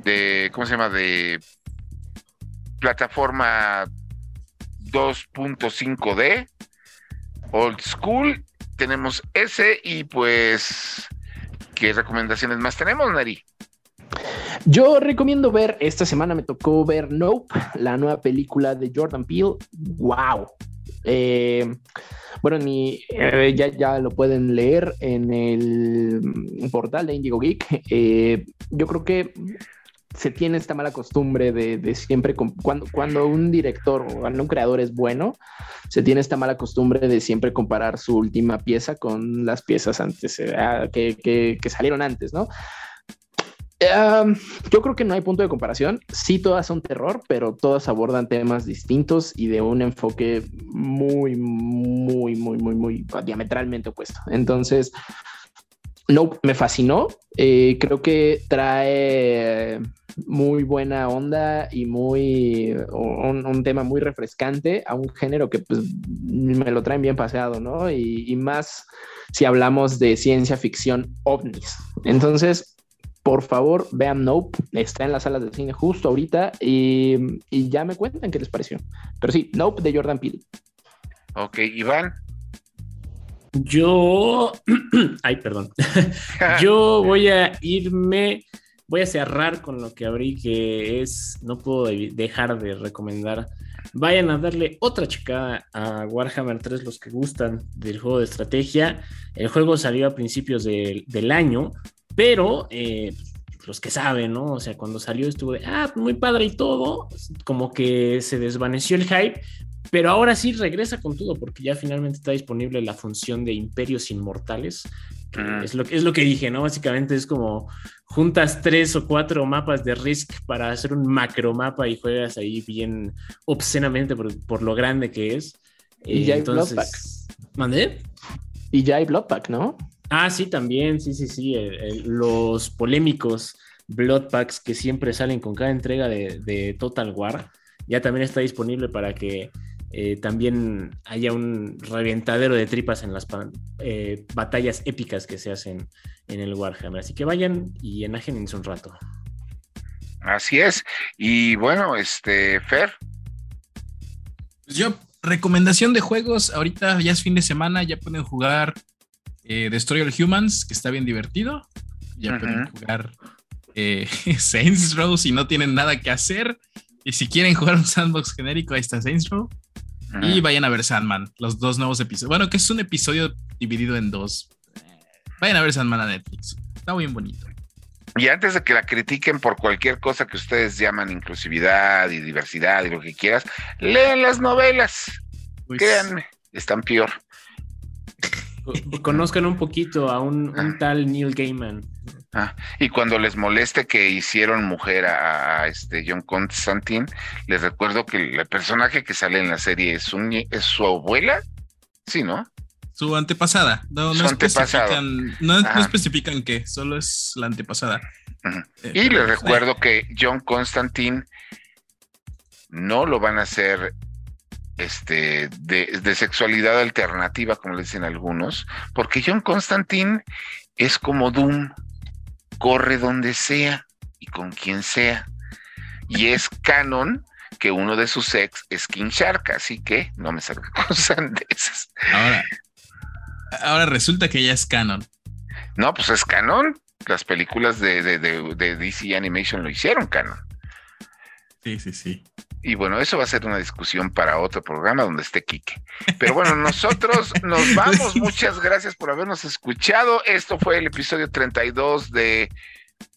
S3: de, ¿cómo se llama? De plataforma 2.5D, Old School, tenemos ese y pues, ¿qué recomendaciones más tenemos, Nari?
S1: Yo recomiendo ver, esta semana me tocó ver Nope, la nueva película de Jordan Peele. ¡Wow! Eh, bueno, en mi- eh, ya, ya lo pueden leer en el portal de Indigo Geek. Eh, yo creo que se tiene esta mala costumbre de, de siempre, cuando, cuando un director o cuando un creador es bueno, se tiene esta mala costumbre de siempre comparar su última pieza con las piezas antes, eh, ah, que- que salieron antes, ¿no? Um, yo creo que no hay punto de comparación. Sí, todas son terror, pero todas abordan temas distintos y de un enfoque muy, muy, muy, muy, muy diametralmente opuesto. Entonces, no, me fascinó. Eh, creo que trae muy buena onda y muy un, tema muy refrescante a un género que pues me lo traen bien paseado, ¿no? Y más si hablamos de ciencia ficción ovnis. Entonces, por favor, vean Nope. Está en las salas de cine justo ahorita y, y, ya me cuentan qué les pareció. Pero sí, Nope de Jordan Peele.
S3: Ok, Iván.
S4: Yo. Ay, perdón. Yo voy a irme. Voy a cerrar con lo que abrí, que es. No puedo dejar de recomendar. Vayan a darle otra checada a Warhammer 3, los que gustan del juego de estrategia. El juego salió a principios de, del año, pero eh, los que saben, ¿no? O sea, cuando salió estuvo de, ah, muy padre y todo, como que se desvaneció el hype, pero ahora sí regresa con todo, porque ya finalmente está disponible la función de Imperios Inmortales, que mm. es, lo, es lo que dije, ¿no? Básicamente es como juntas tres o cuatro mapas de Risk para hacer un macro mapa y juegas ahí bien obscenamente por, por lo grande que es.
S1: Y eh, ya hay entonces...
S4: Bloodpack. ¿Mandé?
S1: Y ya hay Bloodpack, ¿no?
S4: Ah, sí, también, sí, sí, sí. El, el, los polémicos Blood Packs que siempre salen con cada entrega de, de Total War, ya también está disponible para que eh, también haya un reventadero de tripas en las eh, batallas épicas que se hacen en el Warhammer. Así que vayan y enájense un rato.
S3: Así es. Y bueno, este, Fer.
S5: Pues yo, recomendación de juegos, ahorita ya es fin de semana, ya pueden jugar eh, Destroy All Humans, que está bien divertido. Ya uh -huh. pueden jugar eh, Saints Row si no tienen nada que hacer. Y si quieren jugar un sandbox genérico, ahí está Saints Row. Uh -huh. Y vayan a ver Sandman, los dos nuevos episodios. Bueno, que es un episodio dividido en dos. Vayan a ver Sandman a Netflix. Está bien bonito.
S3: Y antes de que la critiquen por cualquier cosa que ustedes llaman inclusividad y diversidad y lo que quieras, lean las novelas. Pues... Créanme, están peor.
S4: Conozcan un poquito a un, un tal Neil Gaiman.
S3: Ah, y cuando les moleste que hicieron mujer a, a, este John Constantine, les recuerdo que el personaje que sale en la serie es, un, es su abuela, sí, ¿no?
S5: Su antepasada. No,
S3: su
S5: no
S3: antepasada.
S5: especifican, no, no, especifican qué, solo es la antepasada.
S3: Uh Y les recuerdo que John Constantine no lo van a hacer este, de, de, sexualidad alternativa, como le dicen algunos, porque John Constantine es como Doom, corre donde sea y con quien sea. Y es canon que uno de sus ex es King Shark, así que no me salga con sandeces.
S5: Ahora, ahora resulta que ella es canon.
S3: No, pues es canon. Las películas de, de, de, de DC Animation lo hicieron canon.
S5: Sí, sí, sí.
S3: Y bueno, eso va a ser una discusión para otro programa donde esté Quique. Pero bueno, nosotros nos vamos. Muchas gracias por habernos escuchado. Esto fue el episodio 32 de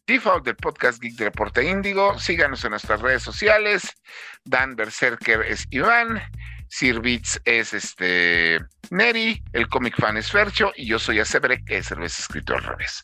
S3: Default del podcast Geek de Reporte Índigo. Síganos en nuestras redes sociales. Dan Berserker es Iván. Sir Beats es este Neri. El cómic fan es Fercho. Y yo soy Acebre, que es cerveza escrito al revés.